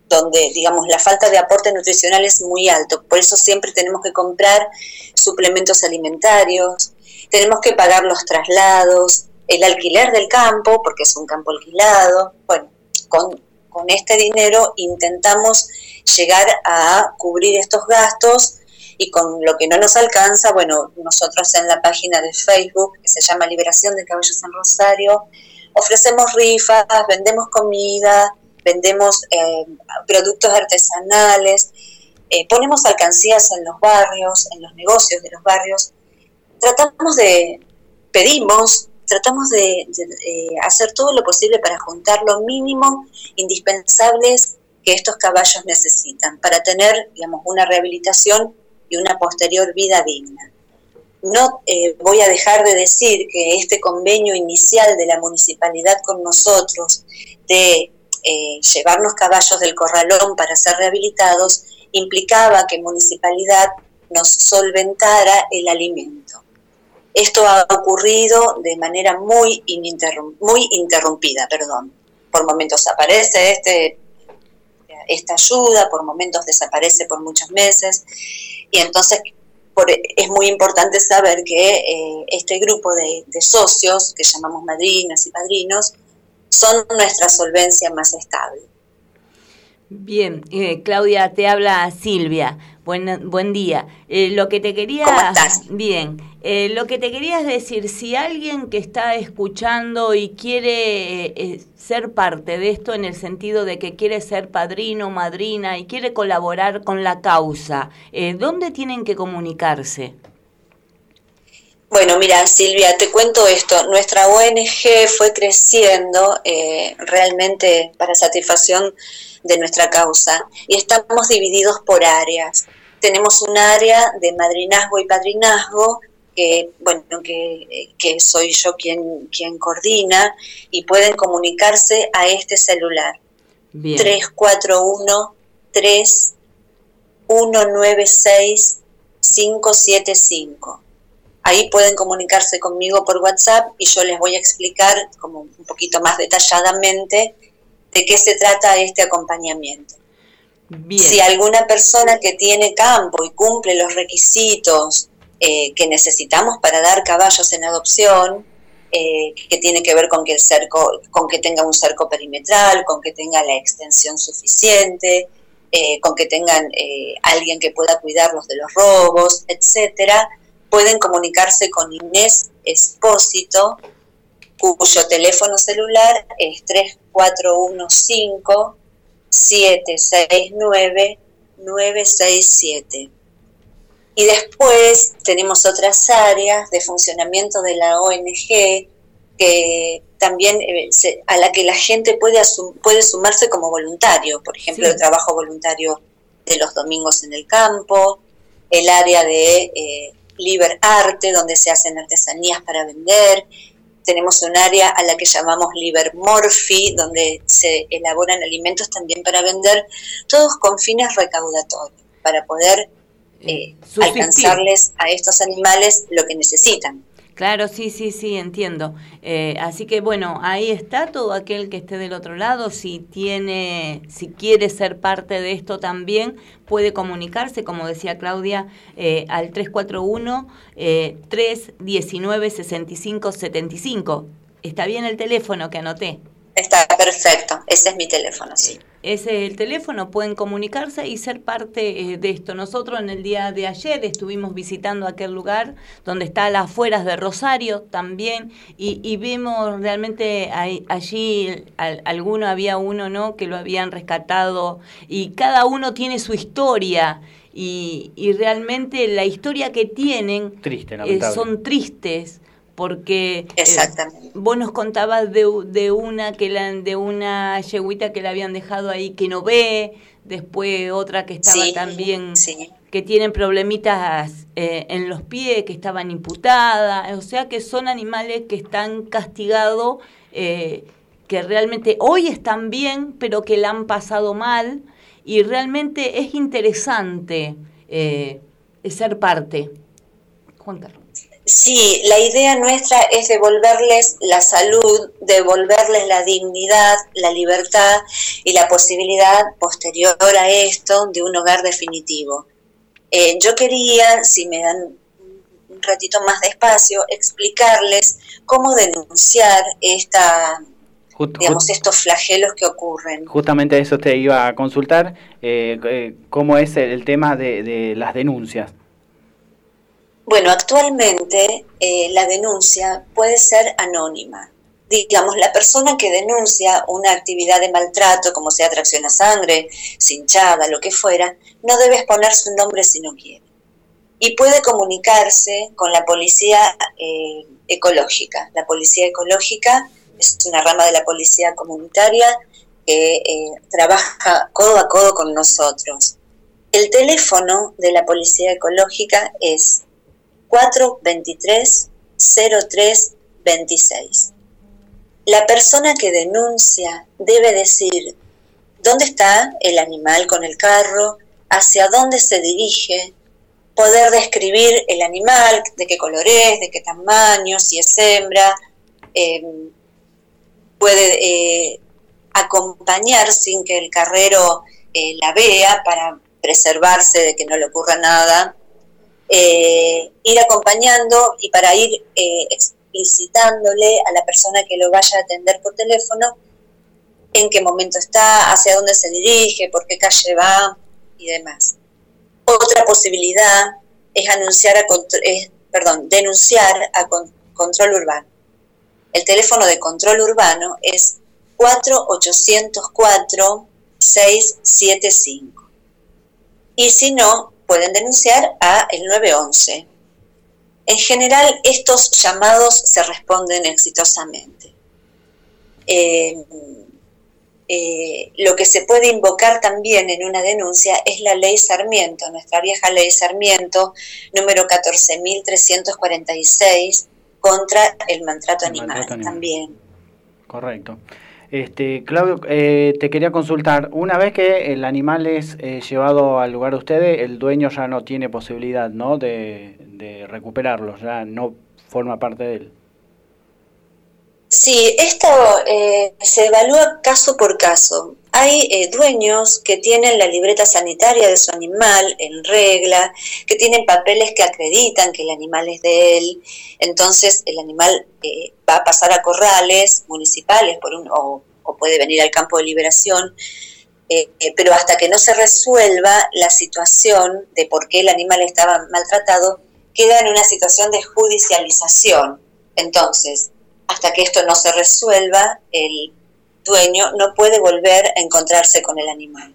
donde, digamos, la falta de aporte nutricional es muy alto. Por eso siempre tenemos que comprar suplementos alimentarios, tenemos que pagar los traslados, el alquiler del campo, porque es un campo alquilado. Bueno, con, con este dinero intentamos llegar a cubrir estos gastos y con lo que no nos alcanza, bueno, nosotros en la página de Facebook, que se llama Liberación de Caballos en Rosario, ofrecemos rifas, vendemos comida, vendemos eh, productos artesanales, eh, ponemos alcancías en los barrios, en los negocios de los barrios, tratamos de, pedimos tratamos de, de, hacer todo lo posible para juntar lo mínimo indispensables que estos caballos necesitan para tener, digamos, una rehabilitación y una posterior vida digna. No eh, voy a dejar de decir que este convenio inicial de la municipalidad con nosotros de eh, llevarnos caballos del corralón para ser rehabilitados implicaba que municipalidad nos solventara el alimento esto ha ocurrido de manera muy, muy interrumpida, perdón. Por momentos aparece este, esta ayuda, por momentos desaparece por muchos meses, y entonces es muy importante saber que eh, este grupo de, de socios, que llamamos madrinas y padrinos, son nuestra solvencia más estable.
Bien, eh, Claudia, te habla Silvia. Buen, buen día. Eh, lo que te quería.
¿Cómo estás?
Bien. Eh, lo que te quería es decir, si alguien que está escuchando y quiere eh, ser parte de esto en el sentido de que quiere ser padrino, madrina y quiere colaborar con la causa, ¿dónde tienen que comunicarse?
Bueno, mira, Silvia, te cuento esto. Nuestra ONG fue creciendo eh, realmente para satisfacción de nuestra causa y estamos divididos por áreas. Tenemos un área de madrinazgo y padrinazgo que, bueno, que, que soy yo quien, quien coordina y pueden comunicarse a este celular.
Bien.
341 3 196-575. Ahí pueden comunicarse conmigo por WhatsApp y yo les voy a explicar como un poquito más detalladamente de qué se trata este acompañamiento. Si alguna persona que tiene campo y cumple los requisitos eh, que necesitamos para dar caballos en adopción, eh, que tiene que ver con que el cerco, con que tenga un cerco perimetral, con que tenga la extensión suficiente, eh, con que tengan alguien que pueda cuidarlos de los robos, etcétera, pueden comunicarse con Inés Espósito, cuyo teléfono celular es 3415 769 967. Y después tenemos otras áreas de funcionamiento de la ONG que también eh, se- a la que la gente puede, asum- puede sumarse como voluntario. Por ejemplo,
Sí.
el trabajo voluntario de los domingos en el campo, el área de eh, Liber Arte, donde se hacen artesanías para vender. Tenemos un área a la que llamamos Liber Morphy, donde se elaboran alimentos también para vender, todos con fines recaudatorios, para poder eh,
subsistir.
alcanzarles a estos animales lo que necesitan.
Claro, sí, sí, sí, entiendo. Eh, así que bueno, ahí está todo aquel que esté del otro lado, si tiene, si quiere ser parte de esto también, puede comunicarse, como decía Claudia, eh, al 341 eh, 319 6575. Está bien el teléfono que anoté.
Está perfecto, ese es mi teléfono, sí.
Ese es el teléfono, pueden comunicarse y ser parte eh, de esto. Nosotros en el día de ayer estuvimos visitando aquel lugar donde está a las afueras de Rosario también y, y vimos realmente ahí- allí, al- alguno había uno no que lo habían rescatado y cada uno tiene su historia y, y realmente la historia que tienen
Triste,
eh, son tristes porque eh, vos nos contabas de, de una que la, de una yeguita que la habían dejado ahí que no ve, después otra que estaba
Sí,
también
sí.
que tienen problemitas eh, en los pies, que estaban imputadas, o sea que son animales que están castigados, eh, que realmente hoy están bien, pero que la han pasado mal, y realmente es interesante eh, ser parte. Juan Carlos.
Sí, la idea nuestra es devolverles la salud, devolverles la dignidad, la libertad y la posibilidad posterior a esto de un hogar definitivo. Eh, yo quería, si me dan un ratito más de espacio, explicarles cómo denunciar esta,
Just-
digamos,
just-
estos flagelos que ocurren.
justamente eso te iba a consultar, eh, eh, cómo es el, el tema de, de las denuncias.
Bueno, actualmente eh, la denuncia puede ser anónima. Digamos, la persona que denuncia una actividad de maltrato, como sea tracción a sangre, cinchada, lo que fuera, no debe exponer su nombre si no quiere. Y puede comunicarse con la policía eh, ecológica. La policía ecológica es una rama de la policía comunitaria que eh, trabaja codo a codo con nosotros. El teléfono de la policía ecológica es 423-0326. La persona que denuncia debe decir dónde está el animal con el carro, hacia dónde se dirige, poder describir el animal, de qué color es, de qué tamaño, si es hembra, eh, puede eh, acompañar sin que el carrero eh, la vea para preservarse de que no le ocurra nada eh, ir acompañando y para ir eh, explicitándole a la persona que lo vaya a atender por teléfono en qué momento está, hacia dónde se dirige, por qué calle va y demás. Otra posibilidad es anunciar a es, perdón, denunciar a con- control urbano. El teléfono de control urbano es 4804 675. Y si no, pueden denunciar a el 911. En general, estos llamados se responden exitosamente. Eh, eh, lo que se puede invocar también en una denuncia es la ley Sarmiento, nuestra vieja ley Sarmiento, número 14.346, contra el maltrato
El
animal
maltrato animal.
también.
Correcto. Este, Claudio, eh, te quería consultar, una vez que el animal es eh, llevado al lugar de ustedes, el dueño ya no tiene posibilidad ¿no? De, de recuperarlo, ya no forma parte de él.
Sí, esto eh, se evalúa caso por caso. Hay eh, dueños que tienen la libreta sanitaria de su animal en regla, que tienen papeles que acreditan que el animal es de él, entonces el animal eh, va a pasar a corrales municipales o puede venir al campo de liberación, eh, eh, pero hasta que no se resuelva la situación de por qué el animal estaba maltratado, queda en una situación de judicialización. Entonces, hasta que esto no se resuelva, el dueño no puede volver a encontrarse con el animal.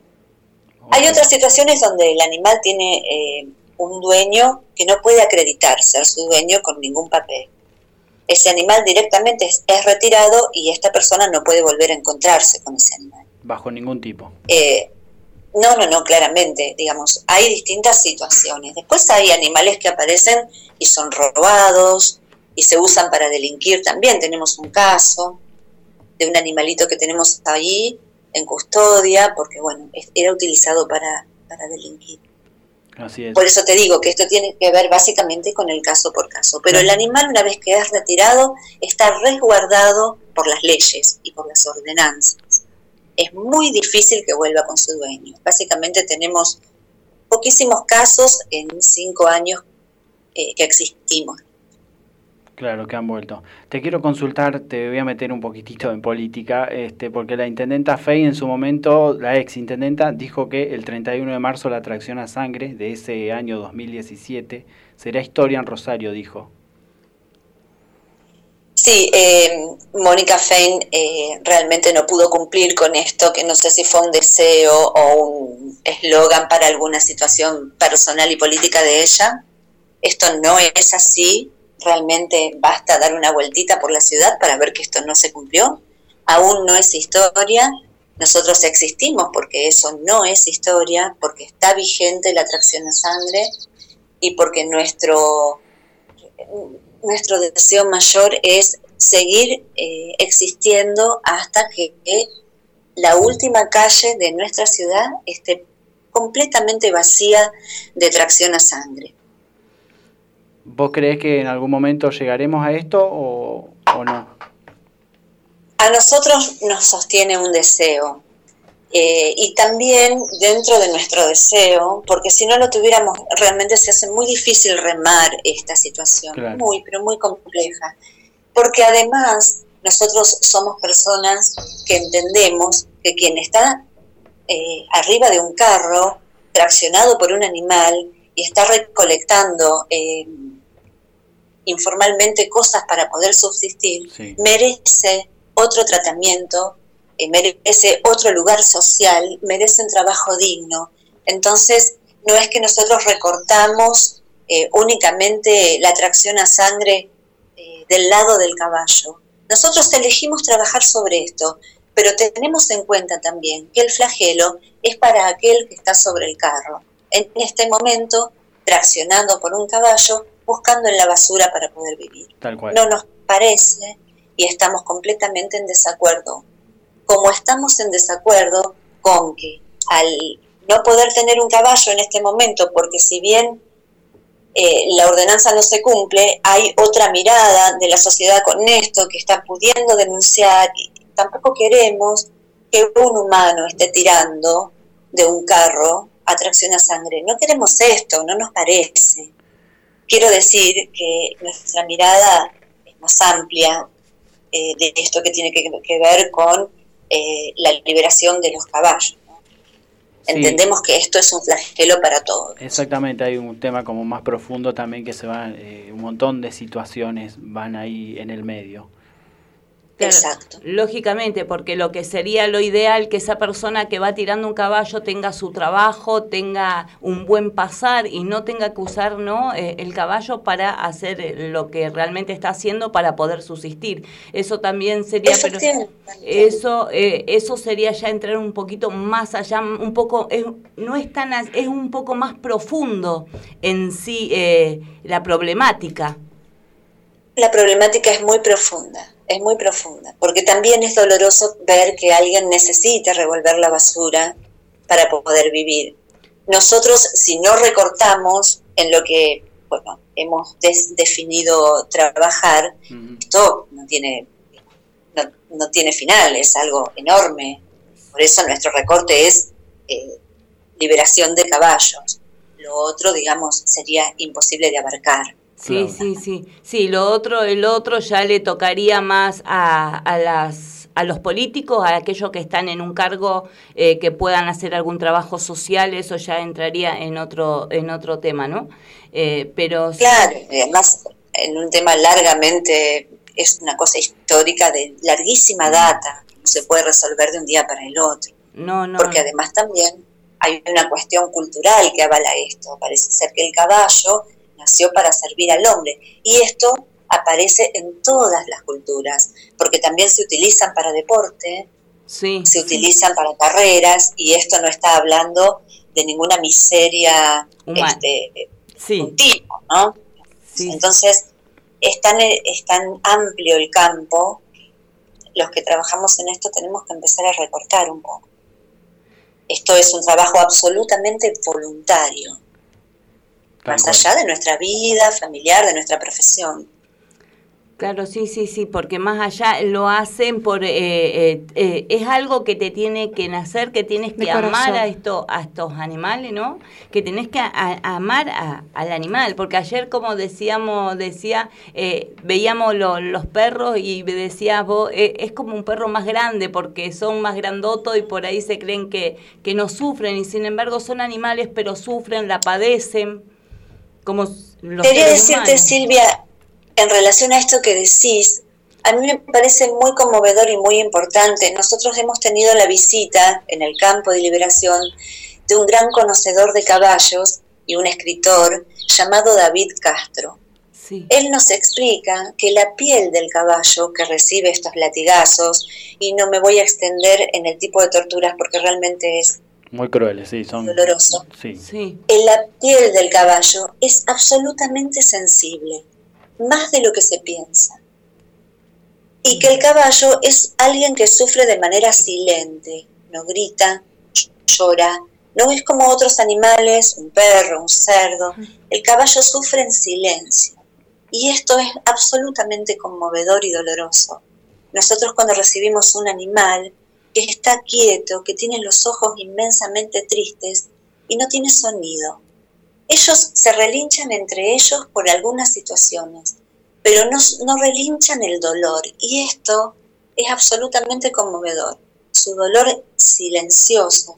Hay otras situaciones donde el animal tiene eh, un dueño que no puede acreditar ser su dueño con ningún papel. Ese animal directamente es, es retirado y esta persona no puede volver a encontrarse con ese animal.
Bajo ningún tipo.
Eh, no, no, no, claramente, digamos, hay distintas situaciones. Después hay animales que aparecen y son robados y se usan para delinquir también. Tenemos un caso de un animalito que tenemos allí en custodia porque, bueno, era utilizado para, para delinquir.
Así es.
Por eso te digo que esto tiene que ver básicamente con el caso por caso. Pero el animal, una vez que es retirado, está resguardado por las leyes y por las ordenanzas. Es muy difícil que vuelva con su dueño. Básicamente tenemos poquísimos casos en cinco años eh, que existimos.
Claro, que han vuelto. Te quiero consultar, te voy a meter un poquitito en política, este, porque la intendenta Fey en su momento, la ex intendenta, dijo que el 31 de marzo la atracción a sangre de ese año 2017 será historia en Rosario, dijo.
Sí, eh, Mónica Fein eh, realmente no pudo cumplir con esto, que no sé si fue un deseo o un eslogan para alguna situación personal y política de ella. Esto no es así, realmente basta dar una vueltita por la ciudad para ver que esto no se cumplió. Aún no es historia, nosotros existimos porque eso no es historia, porque está vigente la atracción a sangre y porque nuestro nuestro deseo mayor es seguir eh, existiendo hasta que, que la última calle de nuestra ciudad esté completamente vacía de tracción a sangre.
¿Vos creés que en algún momento llegaremos a esto o, o no?
A nosotros nos sostiene un deseo eh, y también dentro de nuestro deseo, porque si no lo tuviéramos, realmente se hace muy difícil remar esta situación,
Claro.
muy, pero muy compleja. Porque además nosotros somos personas que entendemos que quien está eh, arriba de un carro, traccionado por un animal, y está recolectando eh, informalmente cosas para poder subsistir,
Sí.
merece otro tratamiento, eh, merece otro lugar social, merece un trabajo digno. Entonces, no es que nosotros recortamos eh, únicamente la atracción a sangre del lado del caballo. Nosotros elegimos trabajar sobre esto, pero tenemos en cuenta también que el flagelo es para aquel que está sobre el carro. En este momento, traccionando por un caballo, buscando en la basura para poder vivir
Tal cual.
no nos parece y estamos completamente en desacuerdo. Como estamos en desacuerdo con que al no poder tener un caballo en este momento, porque si bien eh, la ordenanza no se cumple, hay otra mirada de la sociedad con esto que está pudiendo denunciar y tampoco queremos que un humano esté tirando de un carro a tracción a sangre. No queremos esto, no nos parece. Quiero decir que nuestra mirada es más amplia eh, de esto que tiene que, que ver con eh, la liberación de los caballos. ¿no?
Sí.
Entendemos que esto es un flagelo para todos.
Exactamente, hay un tema como más profundo también que se va, eh, un montón de situaciones van ahí en el medio.
Claro,
Exacto.
Lógicamente, porque lo que sería lo ideal que esa persona que va tirando un caballo tenga su trabajo, tenga un buen pasar y no tenga que usar ¿no? Eh, el caballo para hacer eh, lo que realmente está haciendo para poder subsistir. Eso también sería... pero-
Efectivamente.
eso, eh, eso sería ya entrar un poquito más allá, un poco, es, no es tan, es un poco más profundo en sí eh, la problemática.
La problemática es muy profunda. Es muy profunda, porque también es doloroso ver que alguien necesita revolver la basura para poder vivir. Nosotros, si no recortamos en lo que bueno, hemos definido trabajar, esto no tiene, no, no tiene final, es algo enorme. Por eso nuestro recorte es eh, liberación de caballos. Lo otro, digamos, sería imposible de abarcar.
Sí, sí, sí. Sí, lo otro, el otro ya le tocaría más a, a las a los políticos, a aquellos que están en un cargo eh, que puedan hacer algún trabajo social, eso ya entraría en otro en otro tema, ¿no? Eh, pero
Claro, y además en un tema largamente, es una cosa histórica de larguísima data, no se puede resolver de un día para el otro.
no, no.
Porque además también hay una cuestión cultural que avala esto. Parece ser que el caballo nació para servir al hombre. Y esto aparece en todas las culturas, porque también se utilizan para deporte,
sí,
se utilizan para carreras, y esto no está hablando de ninguna miseria este,
sí,
un tipo, ¿no?
sí,
Entonces, es tan, es tan amplio el campo, los que trabajamos en esto tenemos que empezar a recortar un poco. Esto es un trabajo absolutamente voluntario, Más
cual.
allá de nuestra vida familiar, de nuestra profesión.
Claro, sí, sí, sí, porque más allá lo hacen por... eh, eh, eh, es algo que te tiene que nacer, que tienes que amar a, esto, a estos animales, ¿no? Que tenés que a- a- amar a- al animal, porque ayer como decíamos, decía, eh, veíamos lo- los perros y decías vos, eh, es como un perro más grande porque son más grandotos y por ahí se creen que, que no sufren y sin embargo son animales pero sufren, la padecen, como s- los
Quería decirte,
humanos.
Silvia, en relación a esto que decís, a mí me parece muy conmovedor y muy importante. Nosotros hemos tenido la visita en el campo de liberación de un gran conocedor de caballos y un escritor llamado David Castro.
Sí.
Él nos explica que la piel del caballo que recibe estos latigazos, y no me voy a extender en el tipo de torturas porque realmente es
Muy crueles, sí, son.
doloroso,
Sí.
Sí.
en la piel del caballo es absolutamente sensible, más de lo que se piensa. Y que el caballo es alguien que sufre de manera silente, no grita, llora, no es como otros animales, un perro, un cerdo. El caballo sufre en silencio. Y esto es absolutamente conmovedor y doloroso. Nosotros cuando recibimos un animal que está quieto, que tiene los ojos inmensamente tristes y no tiene sonido, ellos se relinchan entre ellos por algunas situaciones, pero no, no relinchan el dolor. Y esto es absolutamente conmovedor. Su dolor silencioso.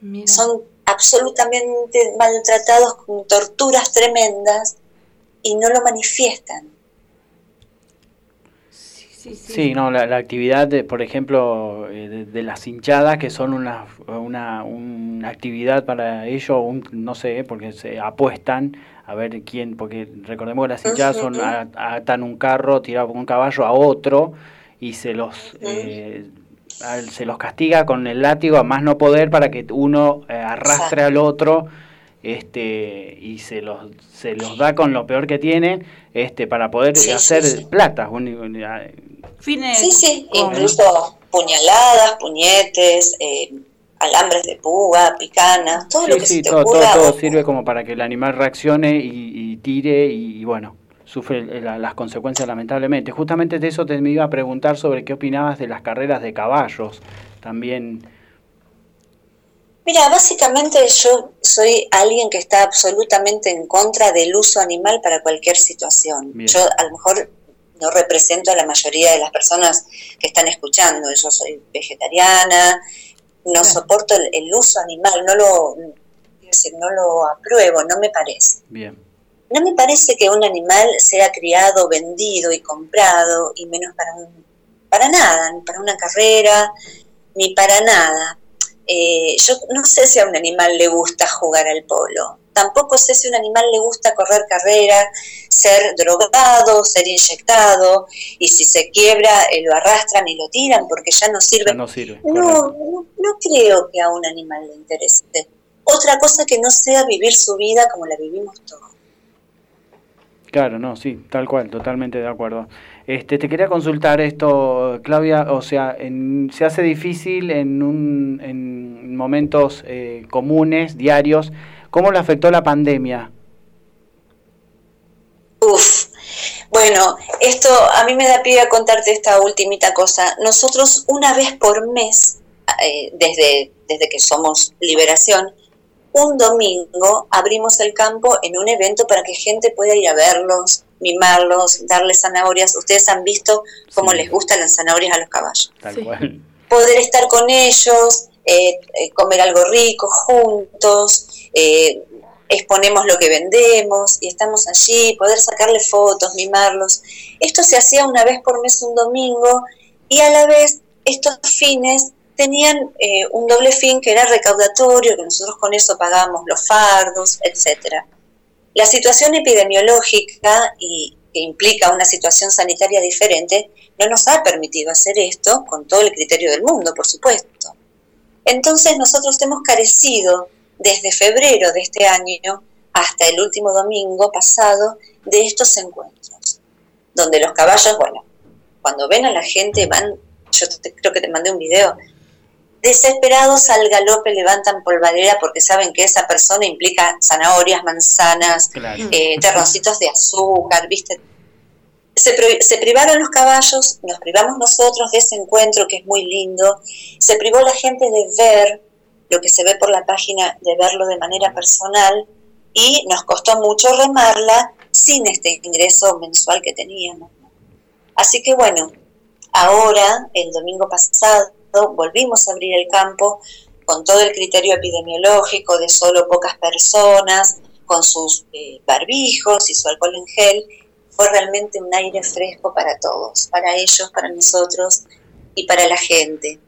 Mira.
Son absolutamente maltratados con torturas tremendas y no lo manifiestan.
Sí, sí, sí.
Sí, no, la, la actividad, de, por ejemplo, eh, de, de las hinchadas, que son una, una, una actividad para ellos, un, no sé, porque se apuestan a ver quién, porque recordemos que las hinchadas son, atan un carro tirado por un caballo a otro y se los, eh, se los castiga con el látigo a más no poder para que uno eh, arrastre al otro este y se los se los da con lo peor que tiene este para poder
Sí,
hacer
sí.
plata un-
Fines
Sí, sí,
con-
incluso puñaladas, puñetes, eh, alambres de púa, picanas, todo lo que
sí,
se te
todo,
ocurra.
sirve como para que el animal reaccione y, y tire y, y, bueno, sufre la- las consecuencias lamentablemente. Justamente de eso te me iba a preguntar sobre qué opinabas de las carreras de caballos. También,
Mira, básicamente yo soy alguien que está absolutamente en contra del uso animal para cualquier situación.
Bien.
Yo a lo mejor no represento a la mayoría de las personas que están escuchando. Yo soy vegetariana, no soporto el, el uso animal, no lo, decir, no lo apruebo, no me parece.
bien,
No me parece que un animal sea criado, vendido y comprado, y menos para, un, para nada, ni para una carrera, ni para nada. Eh, yo no sé si a un animal le gusta jugar al polo, tampoco sé si a un animal le gusta correr carrera, ser drogado, ser inyectado, y si se quiebra eh, lo arrastran y lo tiran porque ya no sirve.
ya no sirve.
No, no creo que a un animal le interese. Otra cosa que no sea vivir su vida como la vivimos todos.
Claro, no, sí, tal cual, totalmente de acuerdo. Este, te quería consultar esto, Claudia, o sea, en- se hace difícil en, un, en momentos eh, comunes, diarios, ¿cómo le afectó la pandemia?
Uf. Bueno, esto a mí me da pie a contarte esta ultimita cosa. Nosotros una vez por mes, eh, desde, desde que somos Liberación, un domingo abrimos el campo en un evento para que gente pueda ir a verlos, mimarlos, darles zanahorias. Ustedes han visto cómo
Sí.
les gustan las zanahorias a los caballos.
Tal
Sí.
cual.
poder estar con ellos, eh, eh, comer algo rico juntos, eh, exponemos lo que vendemos y estamos allí, poder sacarle fotos, mimarlos. Esto se hacía una vez por mes un domingo y a la vez estos fines tenían eh, un doble fin que era recaudatorio, que nosotros con eso pagábamos los fardos, etcétera. La situación epidemiológica y que implica una situación sanitaria diferente no nos ha permitido hacer esto con todo el criterio del mundo, por supuesto. Entonces nosotros hemos carecido desde febrero de este año hasta el último domingo pasado de estos encuentros, donde los caballos, bueno, cuando ven a la gente van, yo te- creo que te mandé un video, desesperados al galope levantan polvadera porque saben que esa persona implica zanahorias, manzanas,
Claro.
eh, terroncitos de azúcar, ¿viste? Se privaron los caballos, nos privamos nosotros de ese encuentro que es muy lindo, se privó la gente de ver lo que se ve por la página, de verlo de manera personal y nos costó mucho remarla sin este ingreso mensual que teníamos. Así que bueno, ahora, el domingo pasado, volvimos a abrir el campo con todo el criterio epidemiológico de solo pocas personas, con sus eh, barbijos y su alcohol en gel. Fue realmente un aire fresco para todos, para ellos, para nosotros y para la gente.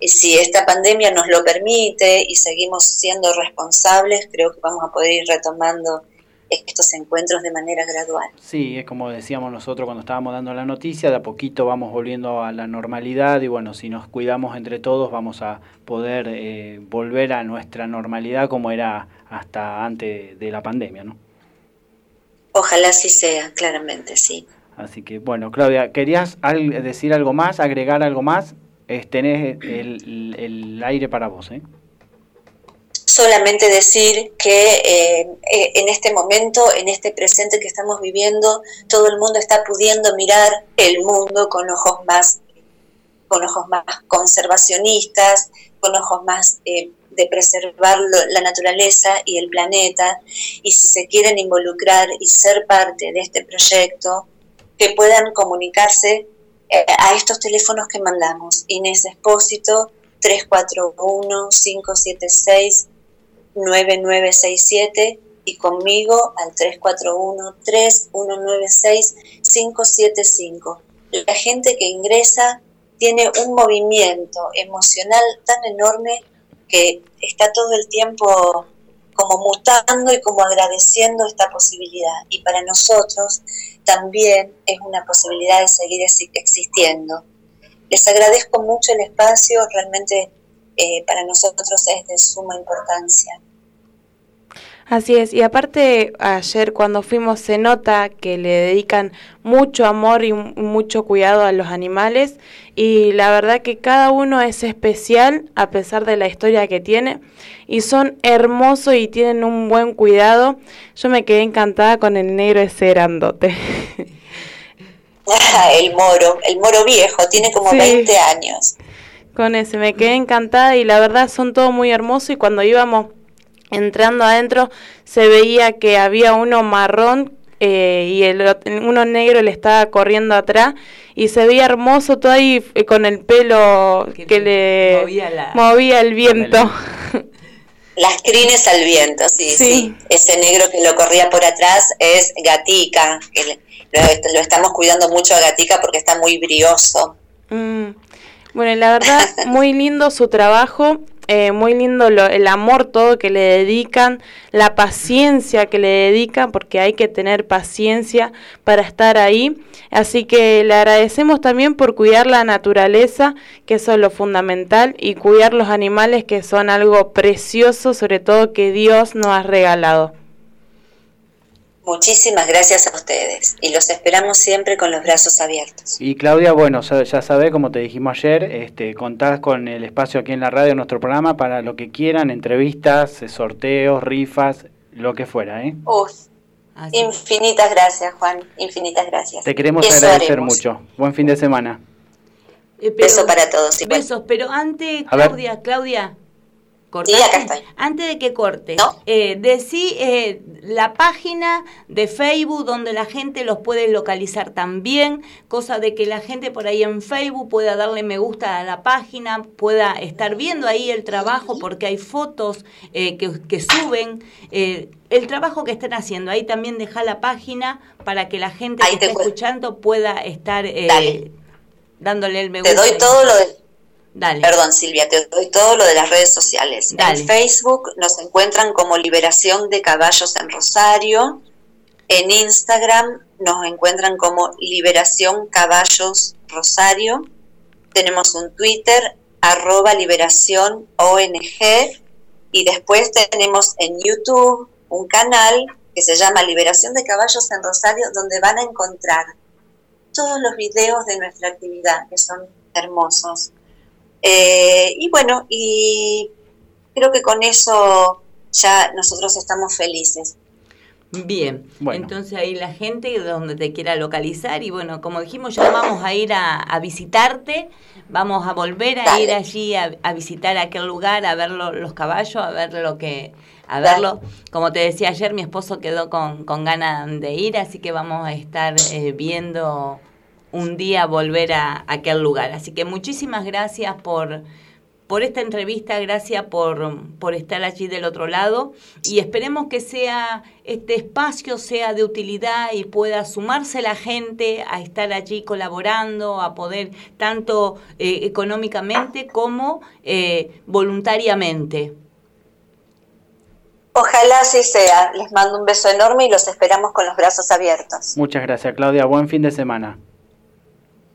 Y si esta pandemia nos lo permite y seguimos siendo responsables, creo que vamos a poder ir retomando estos encuentros de manera gradual.
Sí, es como decíamos nosotros cuando estábamos dando la noticia, de a poquito vamos volviendo a la normalidad y bueno, si nos cuidamos entre todos vamos a poder eh, volver a nuestra normalidad como era hasta antes de la pandemia, ¿no?
Ojalá así sea, claramente, sí.
Así que bueno, Claudia, ¿querías decir algo más, agregar algo más? Tenés el, el aire para vos, ¿eh?
solamente decir que eh, eh, en este momento, en este presente que estamos viviendo, todo el mundo está pudiendo mirar el mundo con ojos más, con ojos más conservacionistas, con ojos más eh, de preservar la naturaleza y el planeta. Y si se quieren involucrar y ser parte de este proyecto, que puedan comunicarse eh, a estos teléfonos que mandamos. Inés Espósito 341 576 9967 y conmigo al 341-3196-575. La gente que ingresa tiene un movimiento emocional tan enorme que está todo el tiempo como mutando y como agradeciendo esta posibilidad. Y para nosotros también es una posibilidad de seguir exi- existiendo. Les agradezco mucho el espacio, realmente eh, para nosotros es de suma importancia.
Así es, y aparte ayer cuando fuimos se nota que le dedican mucho amor y mucho cuidado a los animales y la verdad que cada uno es especial a pesar de la historia que tiene y son hermosos y tienen un buen cuidado. Yo me quedé encantada con el negro ese grandote.
el moro, el moro viejo, tiene como
Sí.
20 años.
Con ese me quedé encantada y la verdad son todos muy hermosos y cuando íbamos entrando adentro se veía que había uno marrón eh, y el, uno negro le estaba corriendo atrás y se veía hermoso todo ahí eh, con el pelo que,
Que
le
movía la-
movía el viento.
Las crines al viento, sí,
Sí.
sí, Ese negro que lo corría por atrás es Gatica, que le- lo, lo estamos cuidando mucho a Gatica porque está muy brioso.
Mm, Bueno, y la verdad, muy lindo su trabajo, eh, muy lindo lo- el amor todo que le dedican, la paciencia que le dedican, porque hay que tener paciencia para estar ahí. Así que le agradecemos también por cuidar la naturaleza, que eso es lo fundamental, y cuidar los animales, que son algo precioso, sobre todo que Dios nos ha regalado.
Muchísimas gracias a ustedes y los esperamos siempre con los brazos abiertos.
Y Claudia, bueno, ya sabe, como te dijimos ayer, este, contás con el espacio aquí en la radio, en nuestro programa, para lo que quieran, entrevistas, eh, sorteos, rifas, lo que fuera, ¿eh?
Uf, infinitas gracias, Juan, infinitas gracias.
Te queremos
Eso
agradecer
haremos.
mucho. Buen fin de semana.
Eh, pero-
Beso para todos. igual.
Besos, pero antes,
A ver.
Claudia, Claudia,
Sí,
cortaste.
acá estoy.
Antes de que cortes,
No.
eh, decí eh, la página de Facebook donde la gente los puede localizar también, cosa de que la gente por ahí en Facebook pueda darle me gusta a la página, pueda estar viendo ahí el trabajo porque hay fotos eh, que, que suben. eh, el trabajo que están haciendo, ahí también deja la página para que la gente
Ahí
que
te
está
cu-
escuchando pueda estar eh, dándole el me
Te
gusta.
doy todo lo de,
Dale.
perdón Silvia, te doy todo lo de las redes sociales.
Dale.
En Facebook nos encuentran como Liberación de Caballos en Rosario. En Instagram nos encuentran como Liberación Caballos Rosario. Tenemos un Twitter, arroba Liberación ONG. Y después tenemos en YouTube un canal que se llama Liberación de Caballos en Rosario, donde van a encontrar todos los videos de nuestra actividad, que son hermosos. Eh, y bueno, y creo que con eso ya nosotros estamos felices.
Bien,
Bueno.
entonces ahí la gente donde te quiera localizar y bueno, como dijimos, ya vamos a ir a, a visitarte, vamos a volver a
Dale.
ir allí a, a visitar aquel lugar, a ver lo- los caballos, a ver lo que, a
Dale.
verlo. Como te decía ayer, mi esposo quedó con, con ganas de ir, así que vamos a estar eh, viendo un día volver a, aquel lugar. Así que muchísimas gracias por, por esta entrevista, gracias por, por estar allí del otro lado y esperemos que sea este espacio sea de utilidad y pueda sumarse la gente a estar allí colaborando, a poder tanto eh, económicamente como eh, voluntariamente.
Ojalá así sea. Les mando un beso enorme y los esperamos con los brazos abiertos.
Muchas gracias, Claudia. Buen fin de semana.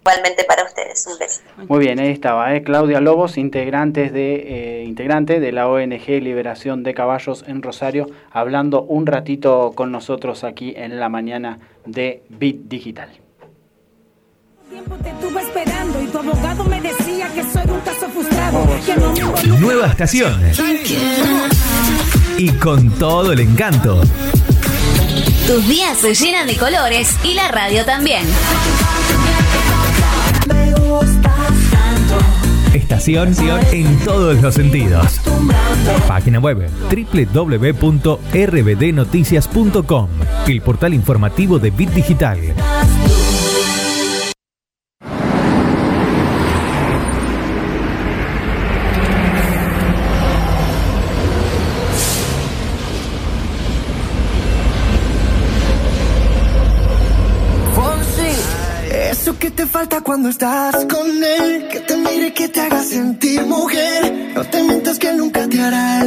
Igualmente para ustedes. Un beso.
Muy bien, ahí estaba, ¿eh? Claudia Lobos, integrantes de, eh, integrante de la ONG Liberación de Caballos en Rosario, hablando un ratito con nosotros aquí en la mañana de Bit Digital.
Nueva estación. Y con todo el encanto.
Tus días se llenan de colores y la radio también.
Estación en todos los sentidos. Página web www.rbdnoticias.com, el portal informativo de Bit Digital.
Cuando estás con él, que te mire, que te haga sentir mujer. No te mientas que nunca te hará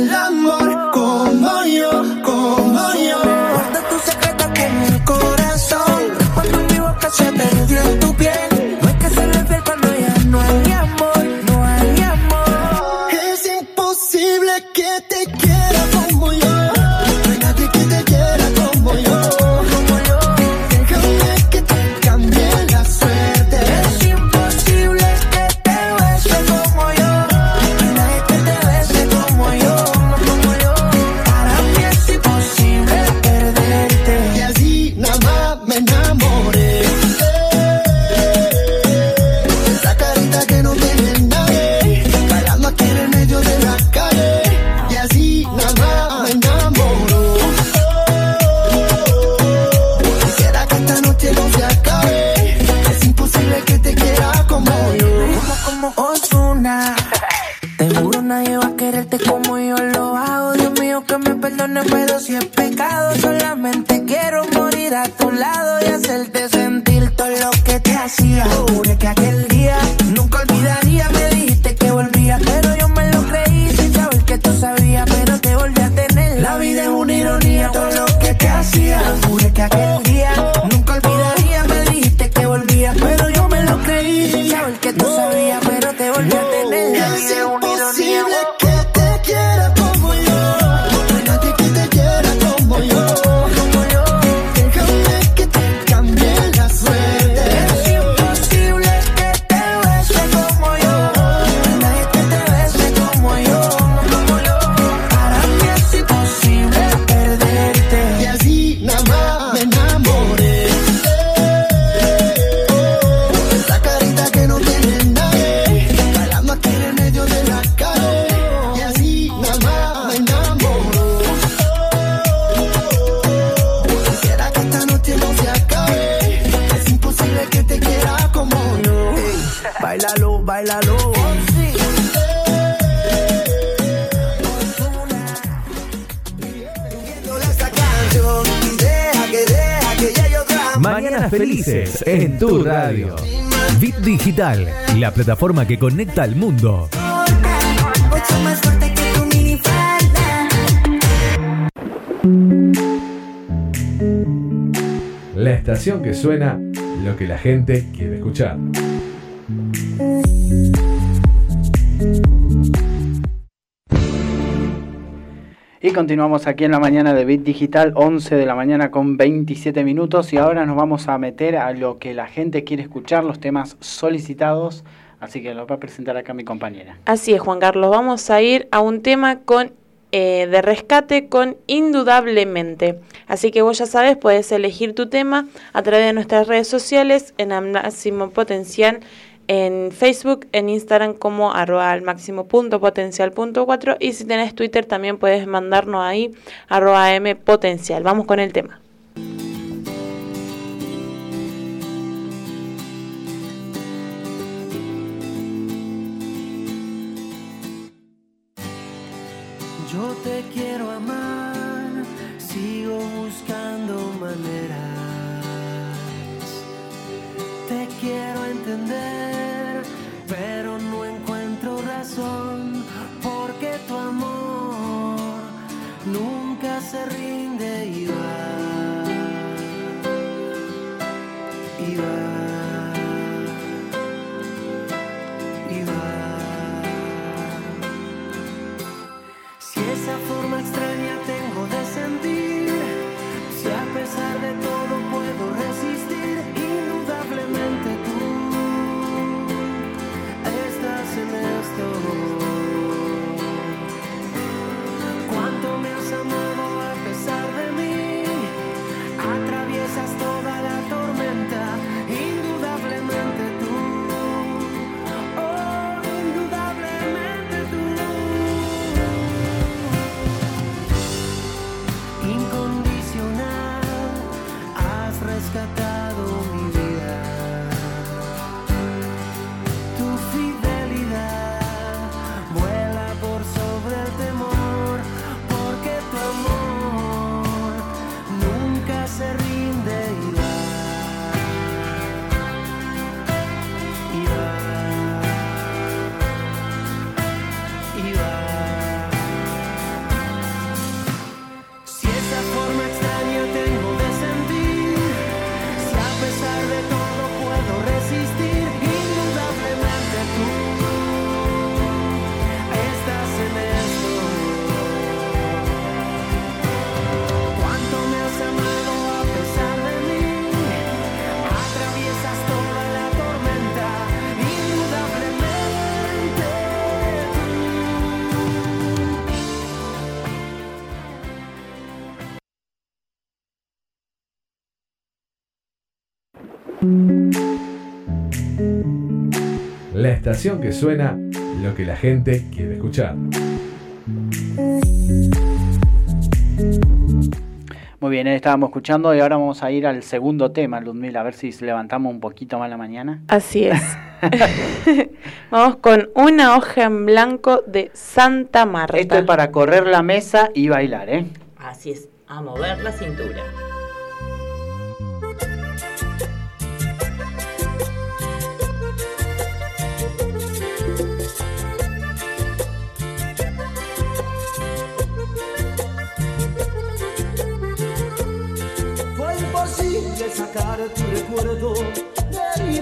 Mañanas Felices en tu radio. Bit Digital, la plataforma que conecta al mundo.
La estación que suena lo que la gente quiere escuchar.
Y continuamos aquí en la mañana de Bit Digital, 11 de la mañana con 27 minutos. Y ahora nos vamos a meter a lo que la gente quiere escuchar, los temas solicitados. Así que lo va a presentar acá mi compañera.
Así es, Juan Carlos. Vamos a ir a un tema con eh, de rescate con indudablemente. Así que vos ya sabes, puedes elegir tu tema a través de nuestras redes sociales en máximo potencial en Facebook, en Instagram como arroba al máximo punto potencial punto cuatro y si tenés Twitter también puedes mandarnos ahí arroba m potencial. Vamos con el tema.
Yo te quiero amar, sigo buscando maneras. Te quiero entender, se rinde y va. Y va. Y va. Si esa forma extraña tengo La
estación que suena lo que la gente quiere escuchar.
Muy bien, ahí estábamos escuchando y ahora vamos a ir al segundo tema, Ludmila, a ver si levantamos un poquito más la mañana.
Así es. Vamos con una hoja en blanco de Santa Marta.
Esto es para correr la mesa y bailar, ¿eh?
Así es, a mover la cintura.
Sacar tu recuerdo de mi.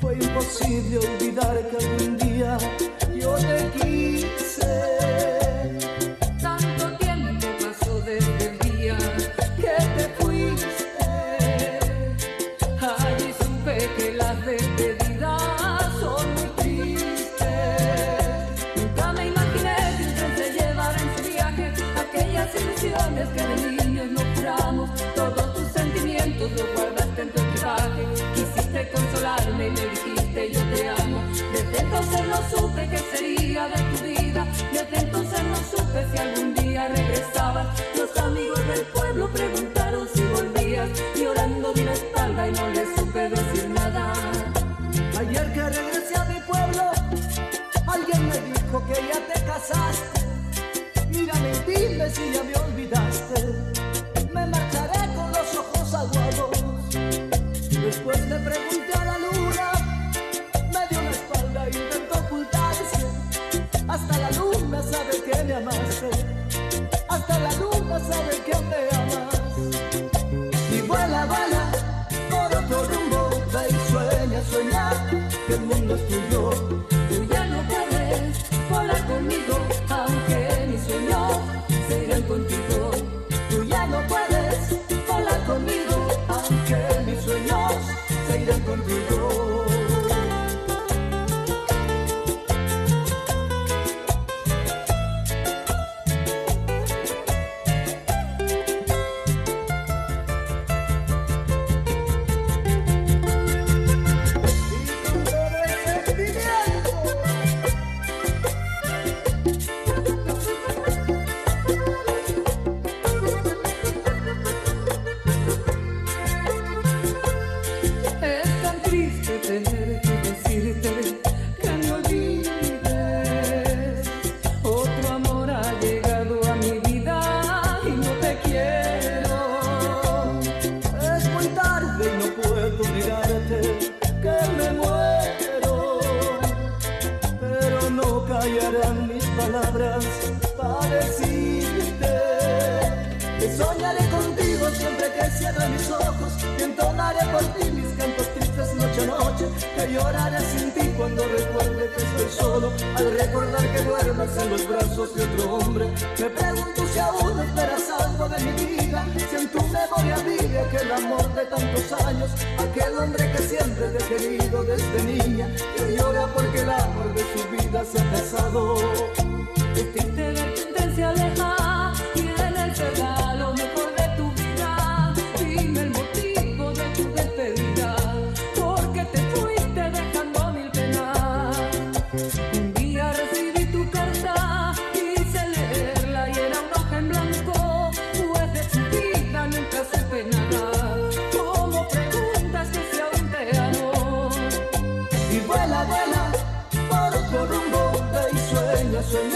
Fue imposible
no supe qué sería de tu vida. Desde entonces no supe si algún día regresabas. To tuyos.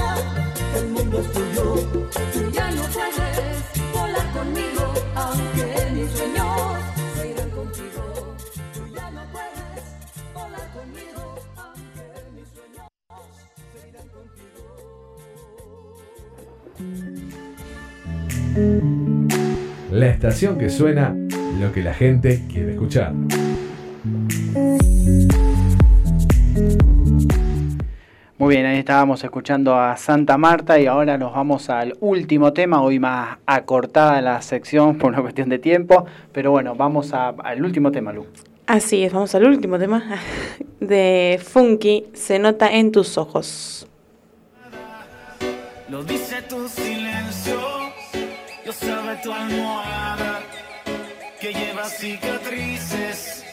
a el mundo es tuyo. Tú ya no puedes volar conmigo, aunque en mis sueños se irán contigo. Tú ya no puedes volar conmigo, aunque en mis sueños se irán contigo.
La estación que suena lo que la gente quiere escuchar.
Muy bien, ahí estábamos escuchando a Santa Marta y ahora nos vamos al último tema, hoy más acortada la sección por una cuestión de tiempo, pero bueno, vamos al último tema, Lu.
Así es, vamos al último tema de Funky, se nota en tus ojos.
Lo dice tu silencio, lo sabe tu almohada, que lleva cicatrices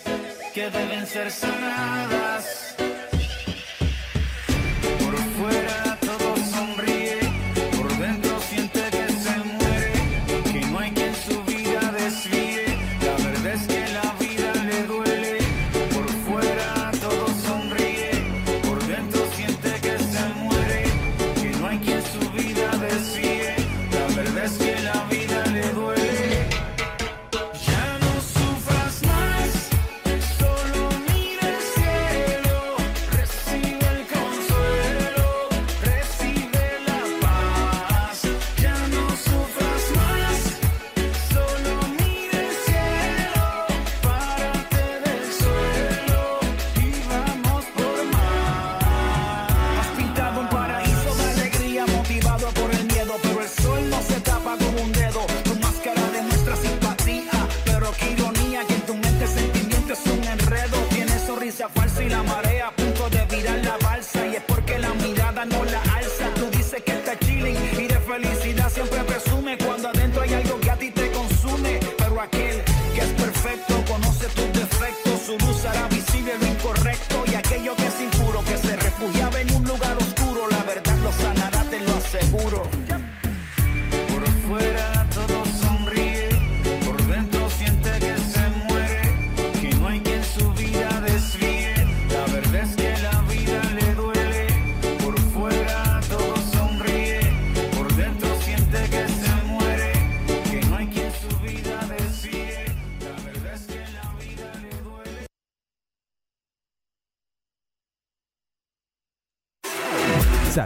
que deben ser sanadas.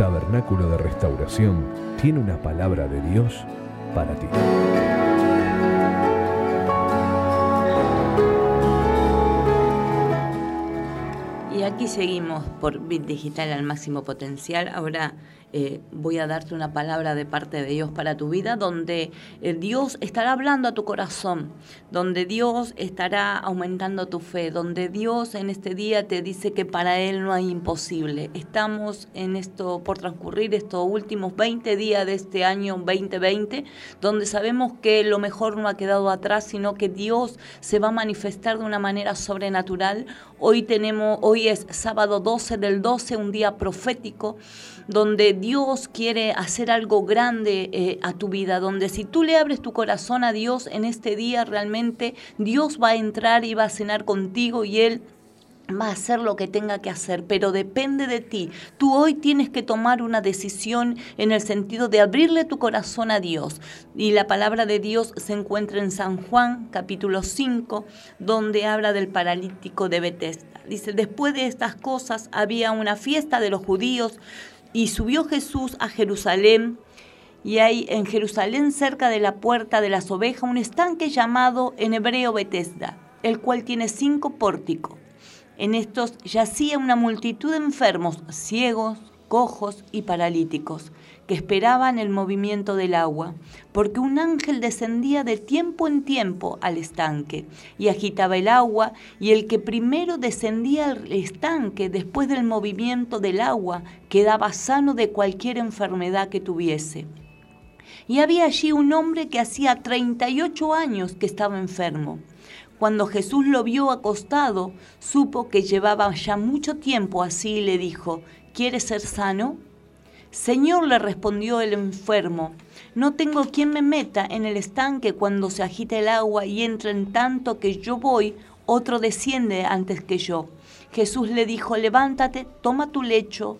Tabernáculo de Restauración tiene una palabra de Dios para ti.
Aquí seguimos por Bit Digital al máximo potencial. Ahora eh, voy a darte una palabra de parte de Dios para tu vida, donde eh, Dios estará hablando a tu corazón, donde Dios estará aumentando tu fe, donde Dios en este día te dice que para Él no hay imposible. Estamos en esto por transcurrir estos últimos 20 días de este año 2020, donde sabemos que lo mejor no ha quedado atrás, sino que Dios se va a manifestar de una manera sobrenatural. Hoy tenemos, hoy es sábado 12 del 12, un día profético donde Dios quiere hacer algo grande eh, a tu vida, donde si tú le abres tu corazón a Dios en este día, realmente Dios va a entrar y va a cenar contigo y Él va a hacer lo que tenga que hacer, pero depende de ti. Tú hoy tienes que tomar una decisión en el sentido de abrirle tu corazón a Dios. Y la palabra de Dios se encuentra en San Juan, capítulo 5, donde habla del paralítico de Bethesda. Dice, después de estas cosas había una fiesta de los judíos y subió Jesús a Jerusalén. Y hay en Jerusalén, cerca de la puerta de las ovejas, un estanque llamado en hebreo Bethesda, el cual tiene cinco pórticos. En estos yacía una multitud de enfermos, ciegos, cojos y paralíticos, que esperaban el movimiento del agua, porque un ángel descendía de tiempo en tiempo al estanque y agitaba el agua, y el que primero descendía al estanque después del movimiento del agua quedaba sano de cualquier enfermedad que tuviese. Y había allí un hombre que hacía 38 años que estaba enfermo. Cuando Jesús lo vio acostado, supo que llevaba ya mucho tiempo así y le dijo, ¿quieres ser sano? Señor, le respondió el enfermo, no tengo quien me meta en el estanque cuando se agita el agua y entra en tanto que yo voy, otro desciende antes que yo. Jesús le dijo, levántate, toma tu lecho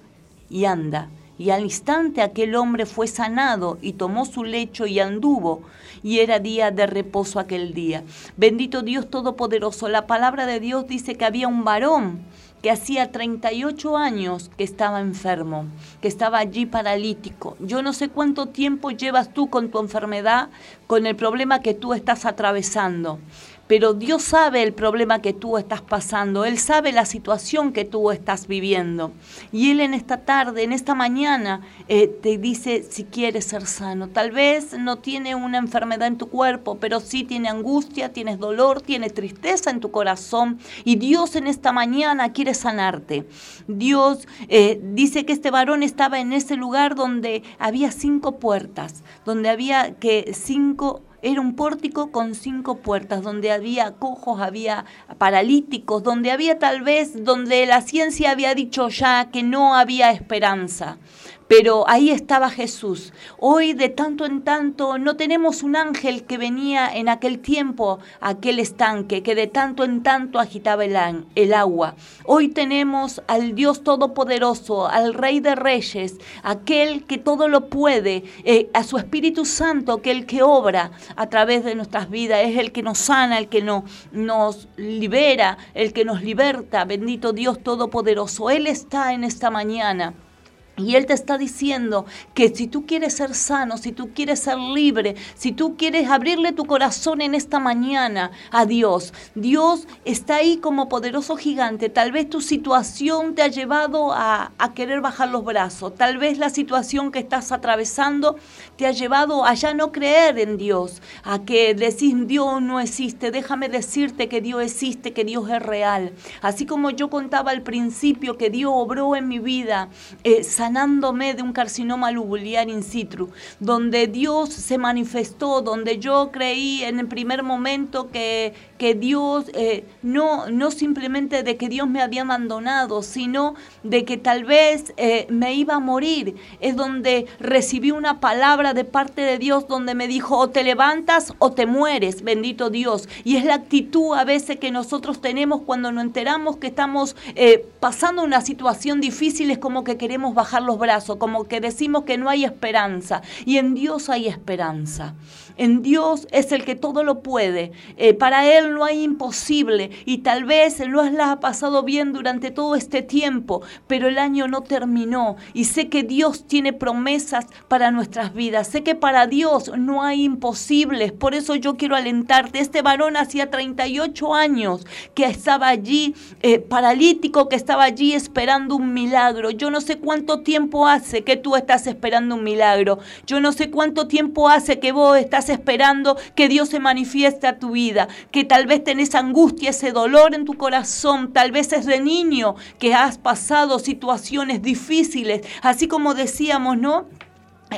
y anda. Y al instante aquel hombre fue sanado y tomó su lecho y anduvo. Y era día de reposo aquel día. Bendito Dios Todopoderoso. La palabra de Dios dice que había un varón que hacía 38 años que estaba enfermo, que estaba allí paralítico. Yo no sé cuánto tiempo llevas tú con tu enfermedad, con el problema que tú estás atravesando pero Dios sabe el problema que tú estás pasando, Él sabe la situación que tú estás viviendo. Y Él en esta tarde, en esta mañana, eh, te dice si quieres ser sano. Tal vez no tiene una enfermedad en tu cuerpo, pero sí tiene angustia, tienes dolor, tienes tristeza en tu corazón. Y Dios en esta mañana quiere sanarte. Dios eh, dice que este varón estaba en ese lugar donde había cinco puertas, donde había que cinco era un pórtico con cinco puertas, donde había cojos, había paralíticos, donde había tal vez, donde la ciencia había dicho ya que no había esperanza pero ahí estaba Jesús. Hoy de tanto en tanto no tenemos un ángel que venía en aquel tiempo a aquel estanque, que de tanto en tanto agitaba el, agua. Hoy tenemos al Dios Todopoderoso, al Rey de Reyes, aquel que todo lo puede, eh, a su Espíritu Santo, que el que obra a través de nuestras vidas, es el que nos sana, el que no- nos libera, el que nos liberta. Bendito Dios Todopoderoso. Él está en esta mañana. Y Él te está diciendo que si tú quieres ser sano, si tú quieres ser libre, si tú quieres abrirle tu corazón en esta mañana a Dios, Dios está ahí como poderoso gigante. Tal vez tu situación te ha llevado a, querer bajar los brazos. Tal vez la situación que estás atravesando te ha llevado a ya no creer en Dios, a que decís Dios no existe. Déjame decirte que Dios existe, que Dios es real. Así como yo contaba al principio que Dios obró en mi vida, eh, sanándome de un carcinoma lubular in situ, donde Dios se manifestó, donde yo creí en el primer momento que, que Dios, eh, no, no simplemente de que Dios me había abandonado, sino de que tal vez eh, me iba a morir. Es donde recibí una palabra de parte de Dios donde me dijo, o te levantas o te mueres, bendito Dios. Y es la actitud a veces que nosotros tenemos cuando nos enteramos que estamos eh, pasando una situación difícil, es como que queremos bajar los brazos, como que decimos que no hay esperanza. Y en Dios hay esperanza. En Dios es el que todo lo puede. Eh, para Él no hay imposible. Y tal vez no la ha pasado bien durante todo este tiempo, pero el año no terminó. Y sé que Dios tiene promesas para nuestras vidas. Sé que para Dios no hay imposibles. Por eso yo quiero alentarte. Este varón hacía 38 años que estaba allí eh, paralítico, que estaba allí esperando un milagro. Yo no sé cuánto tiempo hace que tú estás esperando un milagro. Yo no sé cuánto tiempo hace que vos estás esperando que Dios se manifieste a tu vida, que tal vez tenés angustia, ese dolor en tu corazón, tal vez es de niño que has pasado situaciones difíciles, así como decíamos, ¿no?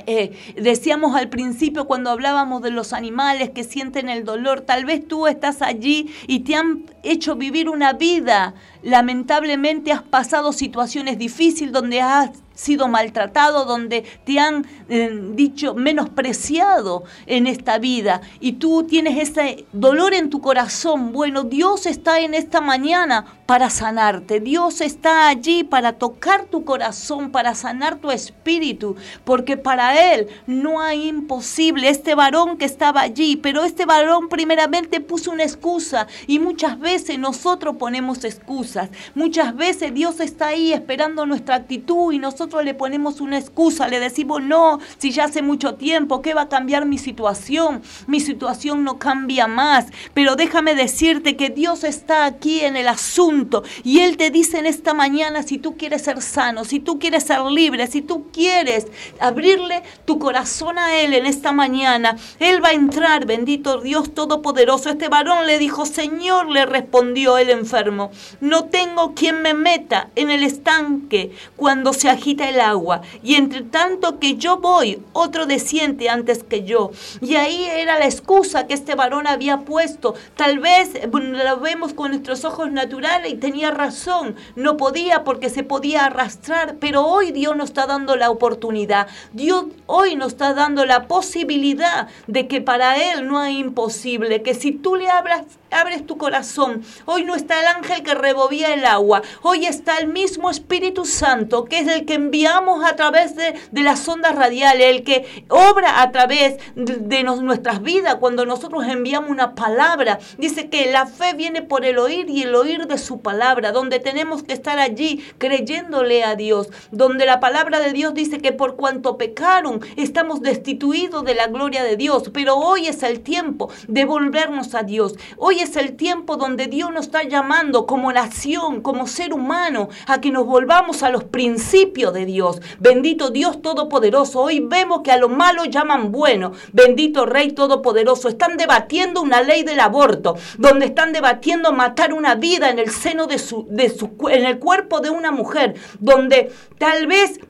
Eh, decíamos al principio cuando hablábamos de los animales que sienten el dolor, tal vez tú estás allí y te han hecho vivir una vida, lamentablemente has pasado situaciones difíciles donde has sido maltratado, donde te han eh, dicho menospreciado en esta vida y tú tienes ese dolor en tu corazón. Bueno, Dios está en esta mañana para sanarte. Dios está allí para tocar tu corazón, para sanar tu espíritu, porque para Él no hay imposible. Este varón que estaba allí, pero este varón primeramente puso una excusa y muchas veces nosotros ponemos excusas. Muchas veces Dios está ahí esperando nuestra actitud y nosotros le ponemos una excusa, le decimos, no, si ya hace mucho tiempo, ¿qué va a cambiar mi situación? Mi situación no cambia más, pero déjame decirte que Dios está aquí en el asunto y Él te dice en esta mañana, si tú quieres ser sano, si tú quieres ser libre, si tú quieres abrirle tu corazón a Él en esta mañana, Él va a entrar, bendito Dios Todopoderoso. Este varón le dijo, Señor, le respondió el enfermo, no tengo quien me meta en el estanque cuando se agita el agua, y entre tanto que yo voy, otro desciende antes que yo. Y ahí era la excusa que este varón había puesto. Tal vez lo vemos con nuestros ojos naturales y tenía razón, no podía porque se podía arrastrar, pero hoy Dios nos está dando la oportunidad. Dios hoy nos está dando la posibilidad de que para Él no hay imposible, que si tú le abras abres tu corazón. Hoy no está el ángel que rebobía el agua. Hoy está el mismo Espíritu Santo, que es el que enviamos a través de, de las ondas radiales, el que obra a través de, nuestras vidas cuando nosotros enviamos una palabra. Dice que la fe viene por el oír y el oír de su palabra, donde tenemos que estar allí creyéndole a Dios, donde la palabra de Dios dice que por cuanto pecaron estamos destituidos de la gloria de Dios, pero hoy es el tiempo de volvernos a Dios. Hoy es el tiempo donde Dios nos está llamando como nación, como ser humano, a que nos volvamos a los principios de Dios. Bendito Dios Todopoderoso. Hoy vemos que a lo malo llaman bueno. Bendito Rey Todopoderoso. Están debatiendo una ley del aborto, donde están debatiendo matar una vida en el seno de su, de su, en el cuerpo de una mujer, donde tal vez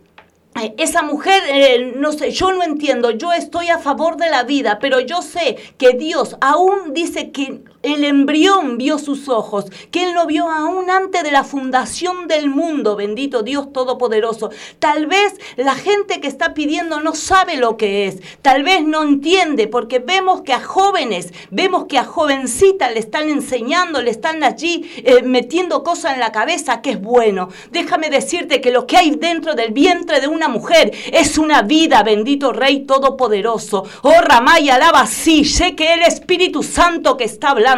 eh, esa mujer, eh, no sé, yo no entiendo, yo estoy a favor de la vida, pero yo sé que Dios aún dice que el embrión vio sus ojos, que Él no vio aún antes de la fundación del mundo, bendito Dios Todopoderoso. Tal vez la gente que está pidiendo no sabe lo que es, tal vez no entiende, porque vemos que a jóvenes, vemos que a jovencitas le están enseñando, le están allí eh, metiendo cosas en la cabeza que es bueno. Déjame decirte que lo que hay dentro del vientre de una mujer es una vida, bendito Rey Todopoderoso. Oh, Ramay, alaba sí, sé que el Espíritu Santo que está hablando.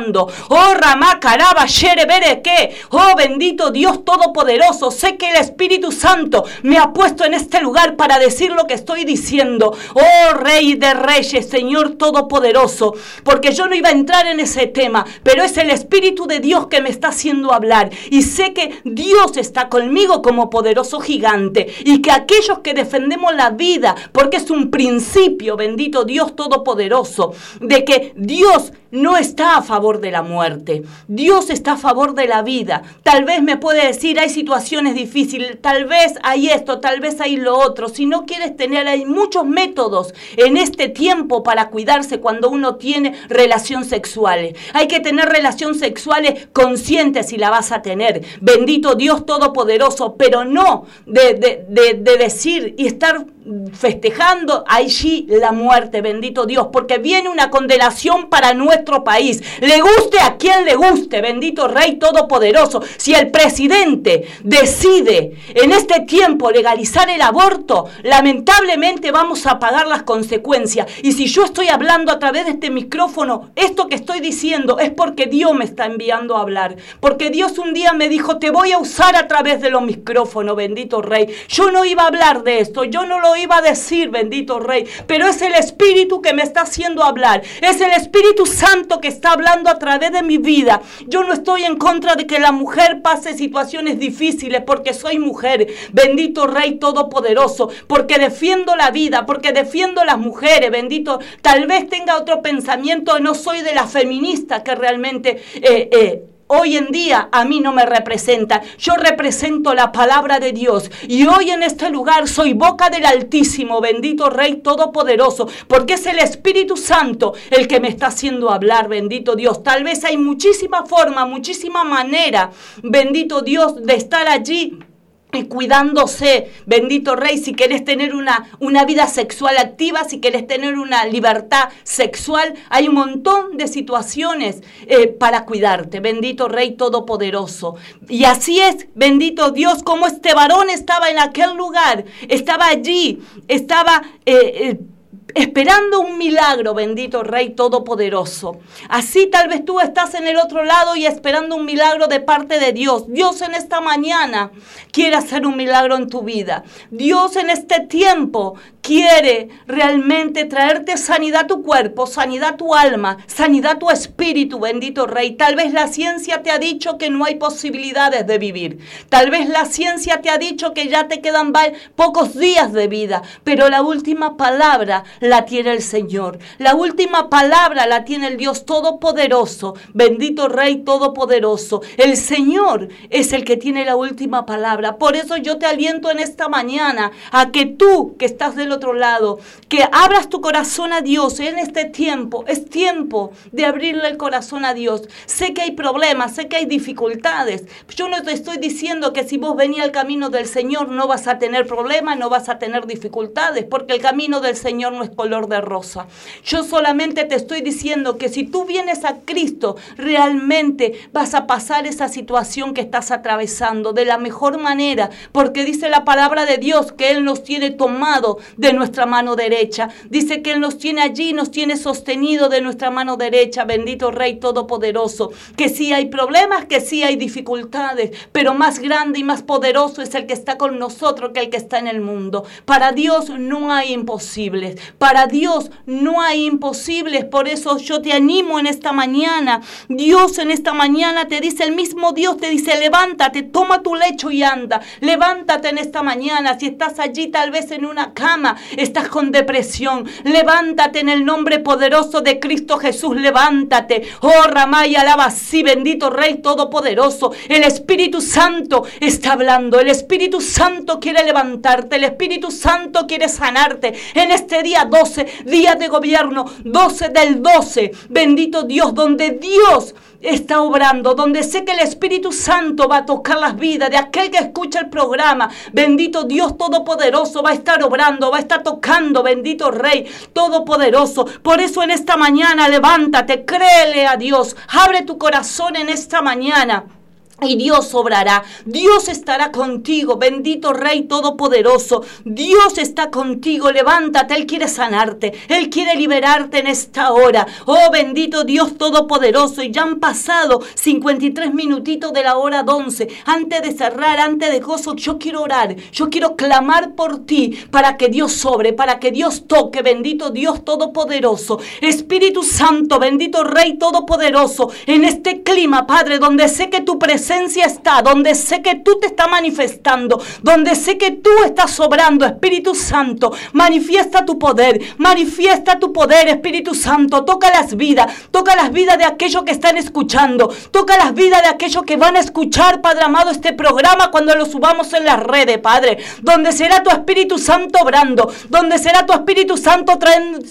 Oh, Ramá, caraba, shere, que. Oh, bendito Dios Todopoderoso, sé que el Espíritu Santo me ha puesto en este lugar para decir lo que estoy diciendo. Oh, Rey de Reyes, Señor Todopoderoso, porque yo no iba a entrar en ese tema, pero es el Espíritu de Dios que me está haciendo hablar. Y sé que Dios está conmigo como poderoso gigante y que aquellos que defendemos la vida, porque es un principio, bendito Dios Todopoderoso, de que Dios no está a favor de la muerte. Dios está a favor de la vida. Tal vez me puede decir, hay situaciones difíciles, tal vez hay esto, tal vez hay lo otro. Si no quieres tener, hay muchos métodos en este tiempo para cuidarse cuando uno tiene relaciones sexuales. Hay que tener relaciones sexuales conscientes si la vas a tener. Bendito Dios Todopoderoso, pero no de, de- de- de decir y estar festejando allí la muerte, bendito Dios, porque viene una condenación para nuestro país. Le guste a quien le guste, bendito Rey Todopoderoso. Si el presidente decide en este tiempo legalizar el aborto, lamentablemente vamos a pagar las consecuencias. Y si yo estoy hablando a través de este micrófono, esto que estoy diciendo es porque Dios me está enviando a hablar. Porque Dios un día me dijo, te voy a usar a través de los micrófonos, bendito Rey. Yo no iba a hablar de esto, yo no lo iba a decir, bendito Rey, pero es el Espíritu que me está haciendo hablar. Es el Espíritu Santo que está hablando a través de mi vida. Yo no estoy en contra de que la mujer pase situaciones difíciles porque soy mujer. Bendito Rey Todopoderoso, porque defiendo la vida, porque defiendo las mujeres. Bendito, tal vez tenga otro pensamiento, no soy de la feminista que realmente... eh, eh, Hoy en día a mí no me representa, yo represento la palabra de Dios. Y hoy en este lugar soy boca del Altísimo, bendito Rey Todopoderoso, porque es el Espíritu Santo el que me está haciendo hablar, bendito Dios. Tal vez hay muchísima forma, muchísima manera, bendito Dios, de estar allí y cuidándose, bendito Rey, si querés tener una, una vida sexual activa, si querés tener una libertad sexual, hay un montón de situaciones eh, para cuidarte, bendito Rey Todopoderoso. Y así es, bendito Dios, como este varón estaba en aquel lugar, estaba allí, estaba... eh, eh, esperando un milagro, bendito Rey Todopoderoso. Así tal vez tú estás en el otro lado y esperando un milagro de parte de Dios. Dios en esta mañana quiere hacer un milagro en tu vida. Dios en este tiempo quiere realmente traerte sanidad a tu cuerpo, sanidad a tu alma, sanidad a tu espíritu, bendito Rey. Tal vez la ciencia te ha dicho que no hay posibilidades de vivir. Tal vez la ciencia te ha dicho que ya te quedan pocos días de vida, pero la última palabra la tiene el Señor. La última palabra la tiene el Dios Todopoderoso, bendito Rey Todopoderoso. El Señor es el que tiene la última palabra. Por eso yo te aliento en esta mañana a que tú que estás del otro lado, que abras tu corazón a Dios en este tiempo. Es tiempo de abrirle el corazón a Dios. Sé que hay problemas, sé que hay dificultades. Yo no te estoy diciendo que si vos venís al camino del Señor no vas a tener problemas, no vas a tener dificultades, porque el camino del Señor no es color de rosa. Yo solamente te estoy diciendo que si tú vienes a Cristo, realmente vas a pasar esa situación que estás atravesando de la mejor manera, porque dice la palabra de Dios que Él nos tiene tomado nuestra mano derecha. Dice que Él nos tiene allí, nos tiene sostenido de nuestra mano derecha, bendito Rey Todopoderoso. Que sí hay problemas, que sí hay dificultades, pero más grande y más poderoso es el que está con nosotros que el que está en el mundo. Para Dios no hay imposibles, para Dios no hay imposibles, por eso yo te animo en esta mañana. Dios en esta mañana te dice, el mismo Dios te dice, levántate, toma tu lecho y anda. Levántate en esta mañana. Si estás allí tal vez en una cama, estás con depresión, levántate en el nombre poderoso de Cristo Jesús, levántate. Oh, Ramay, alaba así, bendito Rey Todopoderoso. El Espíritu Santo está hablando. El Espíritu Santo quiere levantarte. El Espíritu Santo quiere sanarte. En este día 12, día de gobierno, 12 del 12, bendito Dios, donde Dios está obrando, donde sé que el Espíritu Santo va a tocar las vidas de aquel que escucha el programa. Bendito Dios Todopoderoso va a estar obrando, va a estar tocando, bendito Rey Todopoderoso. Por eso en esta mañana levántate, créele a Dios, abre tu corazón en esta mañana. Y Dios obrará, Dios estará contigo, bendito Rey Todopoderoso. Dios está contigo, levántate, Él quiere sanarte, Él quiere liberarte en esta hora. Oh bendito Dios Todopoderoso, y ya han pasado 53 minutitos de la hora 11. Antes de cerrar, antes de gozo, yo quiero orar, yo quiero clamar por ti para que Dios sobre, para que Dios toque, bendito Dios Todopoderoso. Espíritu Santo, bendito Rey Todopoderoso, en este clima, Padre, donde sé que tu presencia está, donde sé que tú te estás manifestando, donde sé que tú estás sobrando, Espíritu Santo, manifiesta tu poder, manifiesta tu poder, Espíritu Santo, toca las vidas, toca las vidas de aquellos que están escuchando, toca las vidas de aquellos que van a escuchar, Padre amado, este programa cuando lo subamos en las redes, Padre, donde será tu Espíritu Santo obrando, donde será tu Espíritu Santo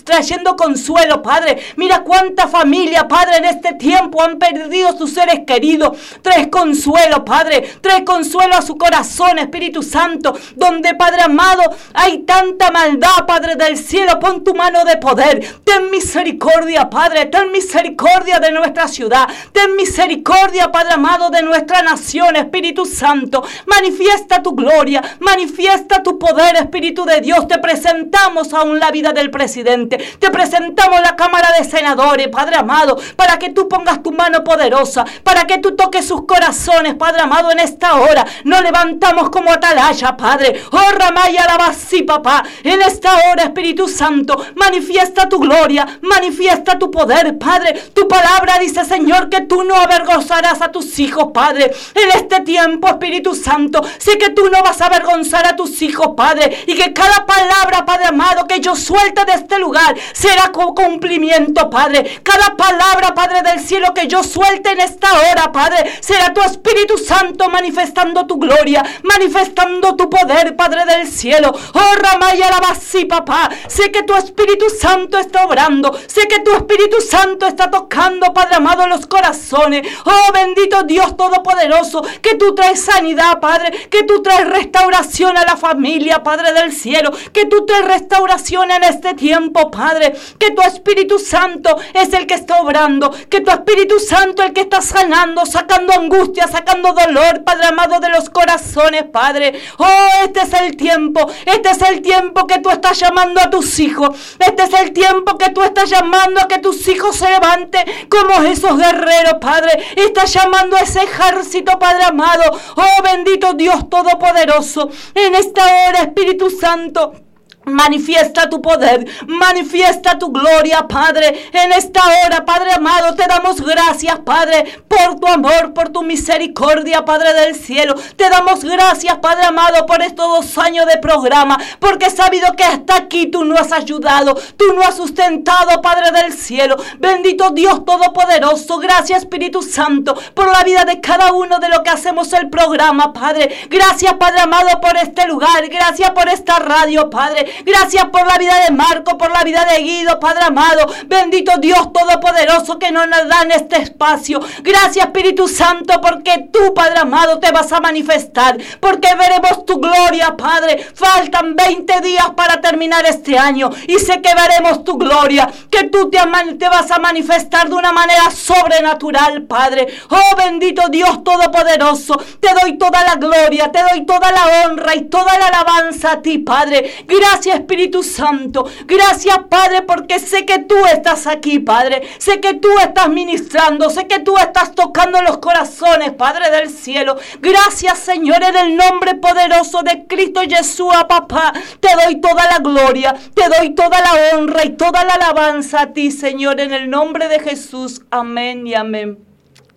trayendo consuelo, Padre. Mira cuánta familia, Padre, en este tiempo han perdido sus seres queridos. Traes consuelo, Padre. Trae consuelo a su corazón, Espíritu Santo. Donde, Padre amado, hay tanta maldad, Padre del cielo. Pon tu mano de poder. Ten misericordia, Padre. Ten misericordia de nuestra ciudad. Ten misericordia, Padre amado, de nuestra nación, Espíritu Santo. Manifiesta tu gloria. Manifiesta tu poder, Espíritu de Dios. Te presentamos aún la vida del presidente. Te presentamos la Cámara de Senadores, Padre amado, para que tú pongas tu mano poderosa, para que tú toques sus corazones, Padre amado, en esta hora. Nos levantamos como atalaya, Padre. Oh, Ramaya, alabasí, papá. En esta hora, Espíritu Santo, manifiesta tu gloria, manifiesta tu poder, Padre. Tu palabra dice, Señor, que tú no avergonzarás a tus hijos, Padre. En este tiempo, Espíritu Santo, sé que tú no vas a avergonzar a tus hijos, Padre. Y que cada palabra, Padre amado, que yo suelte de este lugar será con cumplimiento, Padre. Cada palabra, Padre del cielo, que yo suelte en esta hora, Padre, será tu Espíritu Santo manifestando tu gloria, manifestando tu poder, Padre del cielo. Oh, Ramaya Alabasí, papá. Sé que tu Espíritu Santo está obrando. Sé que tu Espíritu Santo está tocando, Padre amado, los corazones. Oh, bendito Dios Todopoderoso, que tú traes sanidad, Padre. Que tú traes restauración a la familia, Padre del cielo. Que tú traes restauración en este tiempo, Padre. Que tu Espíritu Santo es el que está obrando. Que tu Espíritu Santo es el que está sanando, sacando angustia, sacando dolor, Padre amado de los corazones, Padre. Oh, este es el tiempo. Este es el tiempo que tú estás llamando a tus hijos. Este es el tiempo que tú estás llamando a que tus hijos se levanten como esos guerreros, Padre. Estás llamando a ese ejército, Padre amado. Oh, bendito Dios Todopoderoso. En esta hora, Espíritu Santo. Manifiesta tu poder, manifiesta tu gloria, Padre. En esta hora, Padre amado, te damos gracias, Padre, por tu amor, por tu misericordia, Padre del cielo. Te damos gracias, Padre amado, por estos dos años de programa, porque he sabido que hasta aquí tú no has ayudado, tú no has sustentado, Padre del cielo. Bendito Dios Todopoderoso, gracias Espíritu Santo, por la vida de cada uno de lo que hacemos el programa, Padre. Gracias, Padre amado, por este lugar, gracias por esta radio, Padre. Gracias por la vida de Marco, por la vida de Guido, Padre amado. Bendito Dios Todopoderoso que no nos da en este espacio. Gracias Espíritu Santo porque tú, Padre amado, te vas a manifestar. Porque veremos tu gloria, Padre. Faltan 20 días para terminar este año y sé que veremos tu gloria. Que tú te, te vas a manifestar de una manera sobrenatural, Padre. Oh bendito Dios Todopoderoso. Te doy toda la gloria, te doy toda la honra y toda la alabanza a ti, Padre. Gracias Espíritu Santo. Gracias, Padre, porque sé que tú estás aquí, Padre. Sé que tú estás ministrando. Sé que tú estás tocando los corazones, Padre del cielo. Gracias, Señor, en el nombre poderoso de Cristo Jesús, papá. Te doy toda la gloria, te doy toda la honra y toda la alabanza a ti, Señor, en el nombre de Jesús. Amén y amén.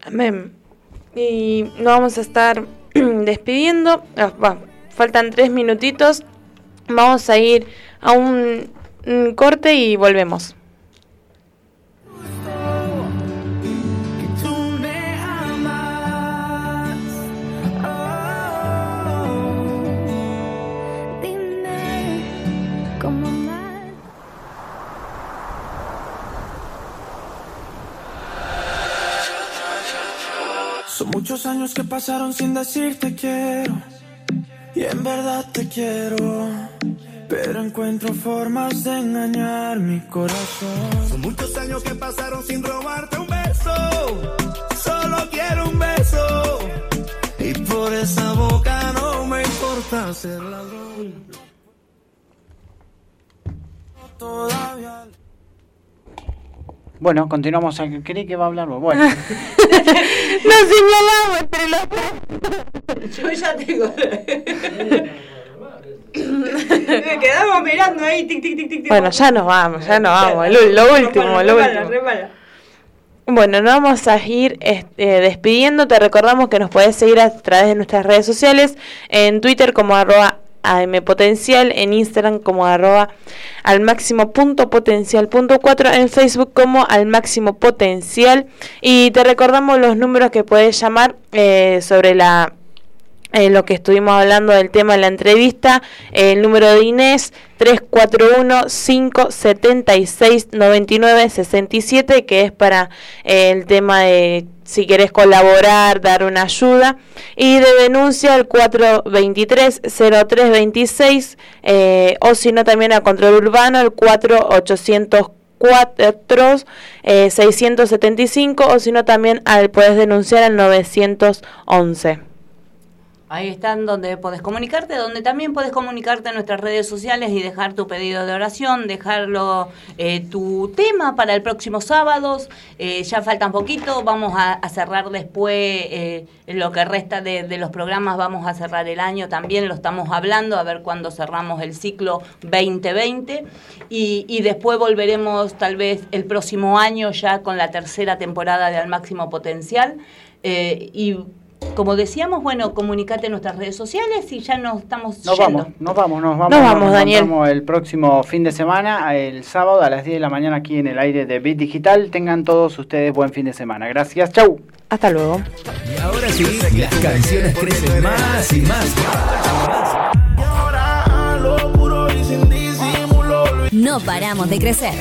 Amén. Y nos vamos a estar despidiendo. Ah, faltan tres minutitos. Vamos a ir a un, corte y volvemos.
Son muchos años que pasaron sin decirte quiero. Y en verdad te quiero. Pero encuentro formas de engañar mi corazón. Son muchos años que pasaron sin robarte un beso. Solo quiero un beso. Y por esa boca no me importa ser ladrón. Todavía.
Bueno, continuamos. a- Creí que va a hablar. Bueno,
Nos señalamos entre los tres.
Yo ya tengo. Me quedamos mirando ahí, tic, tic, tic, tic. tic.
Bueno, ya nos vamos, ya nos vamos. Lo, lo último, lo
Repala,
último.
repala.
Bueno, nos vamos a ir este, despidiendo. Te recordamos que nos puedes seguir a través de nuestras redes sociales, en Twitter como arroba ampotencial, en Instagram como arroba al máximo punto potencial punto cuatro, en Facebook como al máximo potencial. Y te recordamos los números que puedes llamar eh, sobre la eh, lo que estuvimos hablando del tema de la entrevista, eh, el número de Inés 341-576-9967, que es para eh, el tema de si querés colaborar, dar una ayuda, y de denuncia al 423-0326, eh, o si no también a control urbano al 4804 eh, 675 o si no también al puedes denunciar al 911.
Ahí están donde podés comunicarte, donde también podés comunicarte en nuestras redes sociales y dejar tu pedido de oración, dejarlo eh, tu tema para el próximo sábado. Eh, ya faltan poquito, vamos a, cerrar después eh, lo que resta de, de los programas, vamos a cerrar el año también, lo estamos hablando, a ver cuándo cerramos el ciclo 2020 y, y después volveremos tal vez el próximo año ya con la tercera temporada de Al Máximo Potencial. Eh, y como decíamos, bueno, comunicate en nuestras redes sociales y ya nos estamos
nos
yendo.
vamos, nos vamos, nos vamos.
Nos vamos,
nos
Daniel.
encontramos el próximo fin de semana, el sábado a las 10 de la mañana aquí en el aire de Bit Digital. Tengan todos ustedes buen fin de semana. Gracias, chau.
Hasta luego.
Y ahora sí, las canciones crecen más y más.
No paramos de crecer.